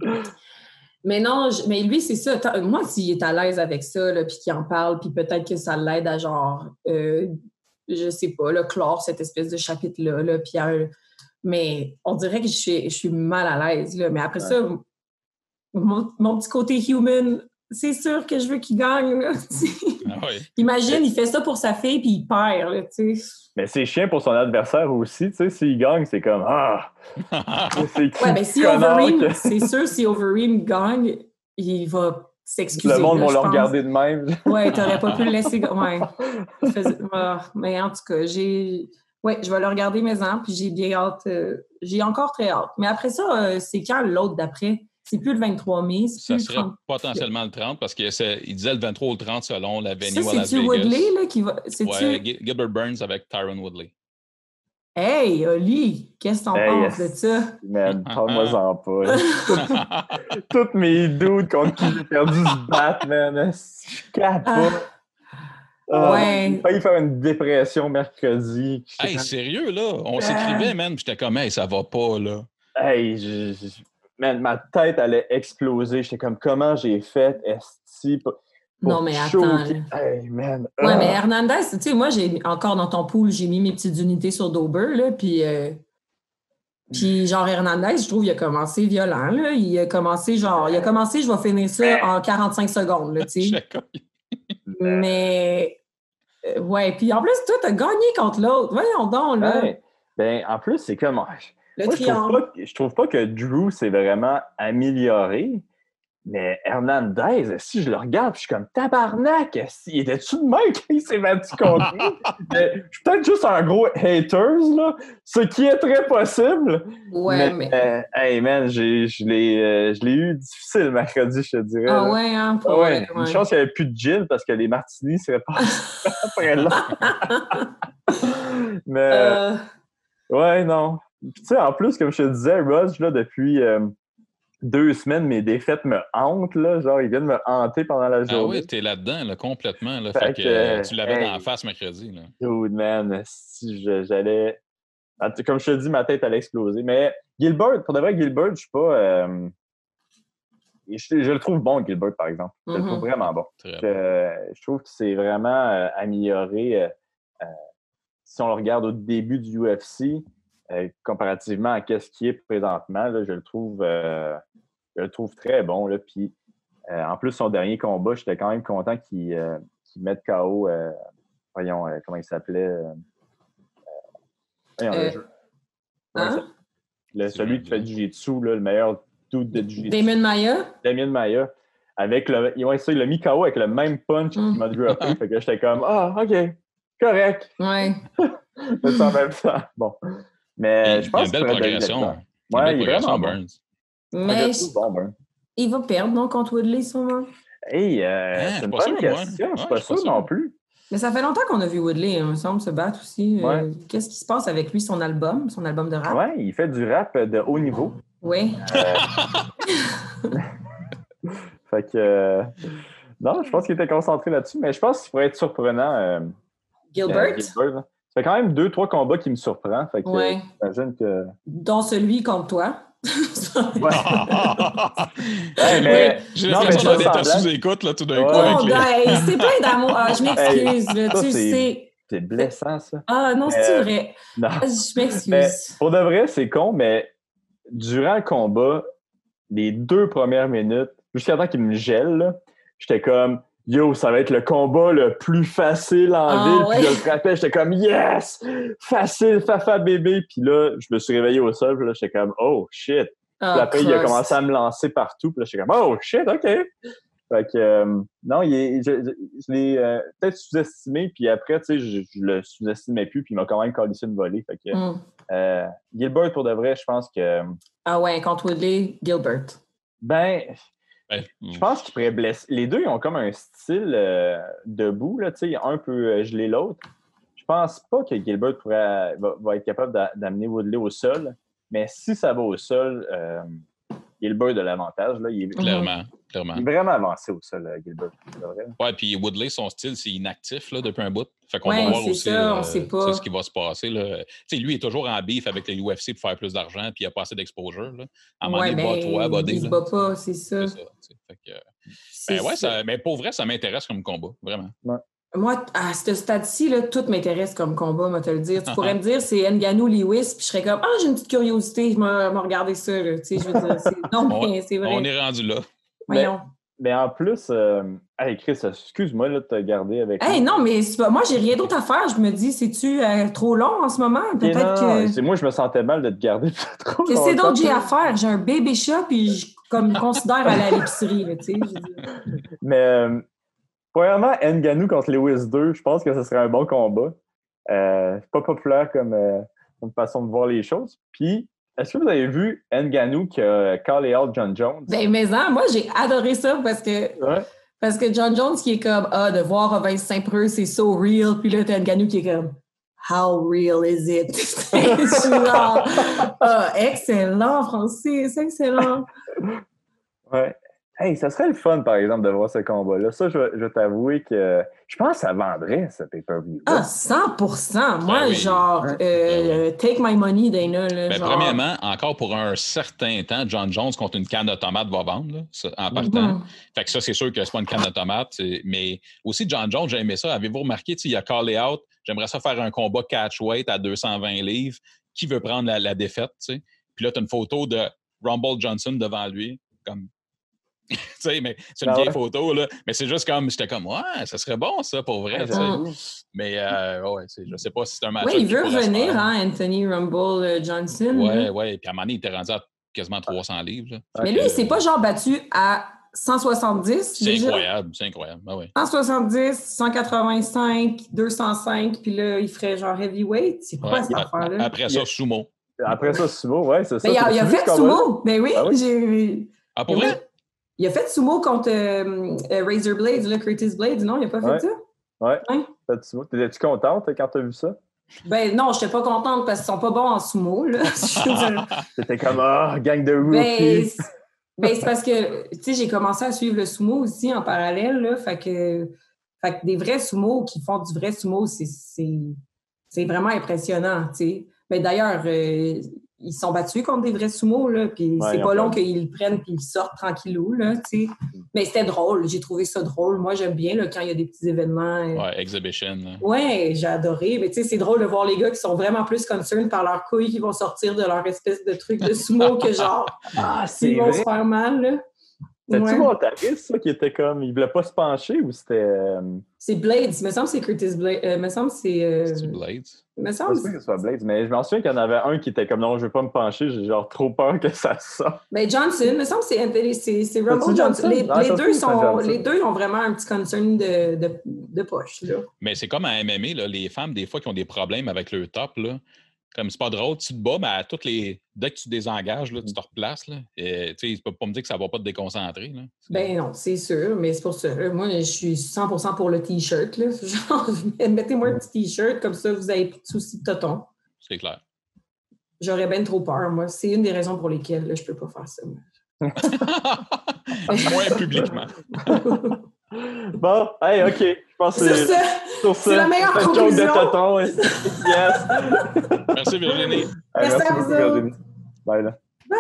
Mais non, je, mais lui, c'est ça. Moi, s'il est à l'aise avec ça, là, puis qu'il en parle, puis peut-être que ça l'aide à genre, euh, je sais pas, là, clore cette espèce de chapitre-là, là, puis à, mais on dirait que je suis, je suis mal à l'aise, là. Mais après ouais. ça, mon, mon, petit côté human c'est sûr que je veux qu'il gagne. Là, ah oui. Imagine, il fait ça pour sa fille puis il perd. Là, mais c'est chiant pour son adversaire aussi. S'il gagne, c'est comme Ah! ouais, mais si Overeem, c'est sûr, si Overeem gagne, il va s'excuser. Le monde là, va le regarder de même. Ouais, t'aurais pas pu le laisser. Ouais. Oh, mais en tout cas, j'ai. Ouais, je vais le regarder mes ans, puis j'ai bien hâte. Euh... J'ai encore très hâte. Mais après ça, euh, c'est quand l'autre d'après? C'est plus le 23 mai. Ça plus serait 30. potentiellement le 30 parce qu'il disait le 23 ou le 30 selon la venue ça, à Las C'est-tu. Woodley là, qui va. Ouais, Gilbert Burns avec Tyron Woodley. Hey, Oli, qu'est-ce que t'en hey, penses de ça? Man, parle-moi-en pas. Toutes mes doutes contre qui j'ai perdu se battre, man. Je capote? Ah. Ouais. J'ai failli faire une dépression mercredi. Hey, sérieux, là? On s'écrivait, man, puis j'étais comme, hey, ça va pas, là. Hey, je, je, man, ma tête allait exploser. J'étais comme, comment j'ai fait, esti? Non, mais attends. Hey, man. Ouais, ah. mais Hernandez, tu sais, moi, j'ai encore dans ton pool, j'ai mis mes petites unités sur Dober, là, puis. Euh, puis, genre, Hernandez, je trouve, il a commencé violent, là. Il a commencé, genre, il a commencé, je vais finir ça en 45 secondes, là, tu sais. mais. Euh, ouais, puis en plus, toi, t'as gagné contre l'autre. Voyons donc, là. Ouais. Ben, en plus, c'est comme. Le Moi, je trouve, pas, je trouve pas que Drew s'est vraiment amélioré, mais Hernandez, si je le regarde, je suis comme tabarnak, il était-tu de même qu'il s'est battu contre lui? je suis peut-être juste un gros haters, là, ce qui est très possible. Ouais, mais. mais... Euh, hey man, je l'ai euh, eu difficile mercredi, je te dirais. Ah là. ouais, hein? Ah ouais, une chance qu'il n'y avait plus de gin parce que les martinis seraient pas après là. mais. Euh... Ouais, non. Tu sais, en plus, comme je te disais, Rose, là, depuis euh, deux semaines, mes défaites me hantent, là. Genre, ils viennent me hanter pendant la journée. Ah oui, t'es là-dedans, là, complètement. Là, Fait fait que, euh, tu l'avais hey. dans la face mercredi. Là. Dude, man, si je- j'allais... Comme je te dis, ma tête allait exploser. Mais Gilbert, pour de vrai, Gilbert, je suis pas... euh, Je, je le trouve bon, Gilbert, par exemple. Je le trouve vraiment bon. Je, trouve que c'est vraiment euh, amélioré euh, euh, si on le regarde au début du UFC, euh, comparativement à ce qui est présentement. là, je, le trouve, euh, je le trouve très bon. Là, puis, euh, en plus, son dernier combat, j'étais quand même content qu'il euh, mette KO. euh, voyons, euh, comment il s'appelait euh, le Euh, jeu. Hein? Le- celui qui fait du jiu-jitsu, là, le meilleur dude de jiu-jitsu. Damon Maya? Damien Maya, avec le, ouais, ça, il l'a mis KO avec le même punch Mm. qu'il m'a droppé. fait que j'étais comme, ah, OK, correct. Ouais. Mais c'est en même temps. Bon. Mais Il je y a pense une belle qu'il progression. l'excellent. Il est vraiment bon. Burns. Mais Je bon, il va perdre, non, contre Woodley, sûrement. Hey, euh, Hein, je c'est suis une pas bonne sûr, question. Je suis Ouais, pas je suis pas sûr sûr. non plus. Mais ça fait longtemps qu'on a vu Woodley, hein, il me semble, se battre aussi. Euh. Qu'est-ce qui se passe avec lui, son album, son album de rap? Ouais, il fait du rap de haut niveau. Oui. Fait que. euh, non, je pense qu'il était concentré là-dessus, mais je pense qu'il pourrait être surprenant. euh, Gilbert? euh, Gilbert. Fait quand même deux, trois combats qui me surprennent. Fait que Ouais. j'imagine que. Dont celui contre toi. Ouais. Mais- J'ai l'impression d'être à sous-écoute là, tout d'un Ouais. coup. Oh, avec les- ben, c'est plein d'amour. Ah, je m'excuse, là, ça, tu c'est- sais. C'est blessant, ça. Ah non, c'est Euh, vrai. Non. Ah, Je Mais m'excuse. pour de vrai, c'est con, mais durant le combat, les deux premières minutes, jusqu'à temps qu'il me gèle, là, j'étais comme Yo, ça va être le combat le plus facile en Ah, ville. ouais. Puis je le rappelle, j'étais comme Yes! Facile, fafa bébé. Puis là, je me suis réveillé au sol. Puis là, j'étais comme Oh shit. Puis après, il a commencé à me lancer partout. Puis là, j'étais comme Oh shit, OK. Fait que, euh, non, il est- je, je- je l'ai euh, peut-être sous-estimé. Puis après, tu sais, je, je le sous-estimais plus. Puis il m'a quand même collé une volée. Fait que, Hum. euh, Gilbert, pour de vrai, je pense que. Ah ouais, contre Woodley, Gilbert. Ben, Ouais. je pense qu'ils pourraient blesser. Les deux, ils ont comme un style euh, debout, là, un peut euh, geler l'autre. Je pense pas que Gilbert pourrait, va, va être capable d'a- d'amener Woodley au sol, mais si ça va au sol, euh, Gilbert de l'avantage. là. Il, est- Clairement, clairement. il est vraiment avancé au sol, euh, Gilbert. Ouais, puis Woodley, son style, c'est inactif là, depuis un bout. Fait qu'on Ouais, va voir c'est aussi ça, on euh, sait pas. ce qui va se passer. Là. Tu sais, lui, il est toujours en beef avec le UFC pour faire plus d'argent, puis il a pas assez d'exposure. Là. À un moment Ouais, donné, mais bat-toi, body. il se bat pas, c'est ça. C'est ça. Fait que, C'est ben ouais, ça. ça, mais pour vrai, ça m'intéresse comme combat, vraiment. Moi, à ce stade-ci, là, tout m'intéresse comme combat, moi te le dire. Tu pourrais me dire c'est Nganou Lewis, puis je serais comme Ah, j'ai une petite curiosité, je vais me regarder ça. Là. Tu sais, je veux dire, c'est... Non, On- mais c'est vrai. On est rendu là. Voyons. Mais en plus, euh, hey Chris, excuse-moi là, de te garder avec. Hey, non, mais c'est pas... moi, j'ai rien d'autre à faire. Je me dis, c'est-tu euh, trop long en ce moment? Peut-être que. c'est- Moi, je me sentais mal de te garder trop Qu'est-ce que d'autre j'ai à faire? J'ai un bébé chat, puis je comme, considère aller à l'épicerie. tu sais, je veux dire. Mais euh, premièrement, Nganou contre Lewis 2, je pense que ce serait un bon combat. Euh, c'est pas populaire comme, euh, comme façon de voir les choses. Puis, est-ce que vous avez vu Nganou qui a callé out John Jones? Ben, mais hein, moi, j'ai adoré ça parce que Ouais. Parce que John Jones qui est comme Ah, de voir Robin Saint-Preux, c'est so real. Puis là, t'as Nganou qui est comme How real is it? Genre, Ah, excellent, Francis, excellent. Ouais. Hey, ça serait le fun, par exemple, de voir ce combat-là. Ça, je, vais- je t'avouer que je pense que ça vendrait, ce pay-per-view. Ah, 100% Moi, Ben oui. genre, Ouais. euh, take my money, Dana. Là, Ben, genre. Premièrement, encore pour un certain temps, John Jones contre une canne de tomate va vendre là, en partant. Mhm. Fait que ça, c'est sûr que c'est pas une canne de tomate. c'est- Mais aussi, John Jones, j'ai aimé ça. Avez-vous remarqué, tu sais, il a callé out. J'aimerais ça faire un combat catchweight à 220 livres. Qui veut prendre la, la défaite, tu sais? Puis là, tu as une photo de Rumble Johnson devant lui. Comme. tu sais, mais c'est une Ah vieille ouais? photo, là. Mais c'est juste comme, j'étais comme, ouais, ça serait bon, ça, pour vrai. Mais, euh, ouais, je sais pas si c'est un match. Oui, il veut revenir, hein, Anthony Rumble euh, Johnson. Ouais, ouais. Puis à un moment donné, il était rendu à quasiment 300 livres. là. Mais lui, il s'est pas genre battu à 170. C'est déjà? incroyable, c'est incroyable. Ah ouais. 170, 185, 205, puis là, il ferait genre heavyweight. C'est quoi Ouais. cette A- affaire-là? Après ça, sumo. Après ça, sumo, ouais, c'est ça. Mais il a, il a vu fait sumo. Ben oui, Ah oui? j'ai. Ah, pour a vrai? Il a fait sumo contre euh, euh, Razor Blades, là, Curtis Blades, non? Il a pas fait Ouais. ça? Ouais. Sumo. T'étais-tu contente quand t'as vu ça? Ben non, j'étais pas contente parce qu'ils sont pas bons en sumo. Je T'étais comme, ah, gang de ben, rookies. c'est- ben, c'est parce que, tu sais, j'ai commencé à suivre le sumo aussi en parallèle, là. Fait que, fait que des vrais sumo qui font du vrai sumo, c'est- vraiment impressionnant, sais. Mais d'ailleurs, euh, ils sont battus contre des vrais sumo, là, puis Ouais, c'est pas long qu'ils le prennent puis ils sortent tranquillou, là, tu sais. Mais c'était drôle, j'ai trouvé ça drôle. Moi, j'aime bien, là, quand il y a des petits événements. euh, Ouais, exhibition. là. Ouais, j'ai adoré. Mais tu sais, c'est drôle de voir les gars qui sont vraiment plus concerned par leurs couilles qui vont sortir de leur espèce de truc de sumo que genre, ah, c'est ils vont se faire mal, là. C'était-tu Ouais. Montaris, ça, qui était comme, il voulait pas se pencher ou c'était. euh, C'est Blades. Il me semble que c'est Curtis Blades. Euh, il me semble que c'est. euh, C'est Blades? me Je semble. pas que ce soit Blades, mais je m'en souviens qu'il y en avait un qui était comme, non, je veux pas me pencher, j'ai genre trop peur que ça sorte. Ben Johnson, il me semble que c'est Anthony- c'est Rumble Johnson. Johnson? Les, Ah, les deux sont, Johnson. les deux ont vraiment un petit concern de, de, de poche, là. Mais c'est comme à MMA, là, les femmes, des fois, qui ont des problèmes avec leur top, là, comme c'est pas drôle, tu te bats, mais à toutes les... dès que tu désengages, là, tu te replaces. Là, et, tu peux pas me dire que ça va pas te déconcentrer. Là. Ben non, c'est sûr, mais c'est pour ça. là, Moi, je suis 100% pour le T-shirt, mettez-moi un petit T-shirt, comme ça, vous avez plus de soucis de toton. C'est clair. J'aurais bien trop peur, moi. C'est une des raisons pour lesquelles là, je peux pas faire ça. moi. Moins publiquement. Bon, hey, OK. Je pense que Sur c'est la meilleure joke conclusion. de tonton. yes. Merci, Virginie. Merci à beaucoup, vous. Bye, là. Bye.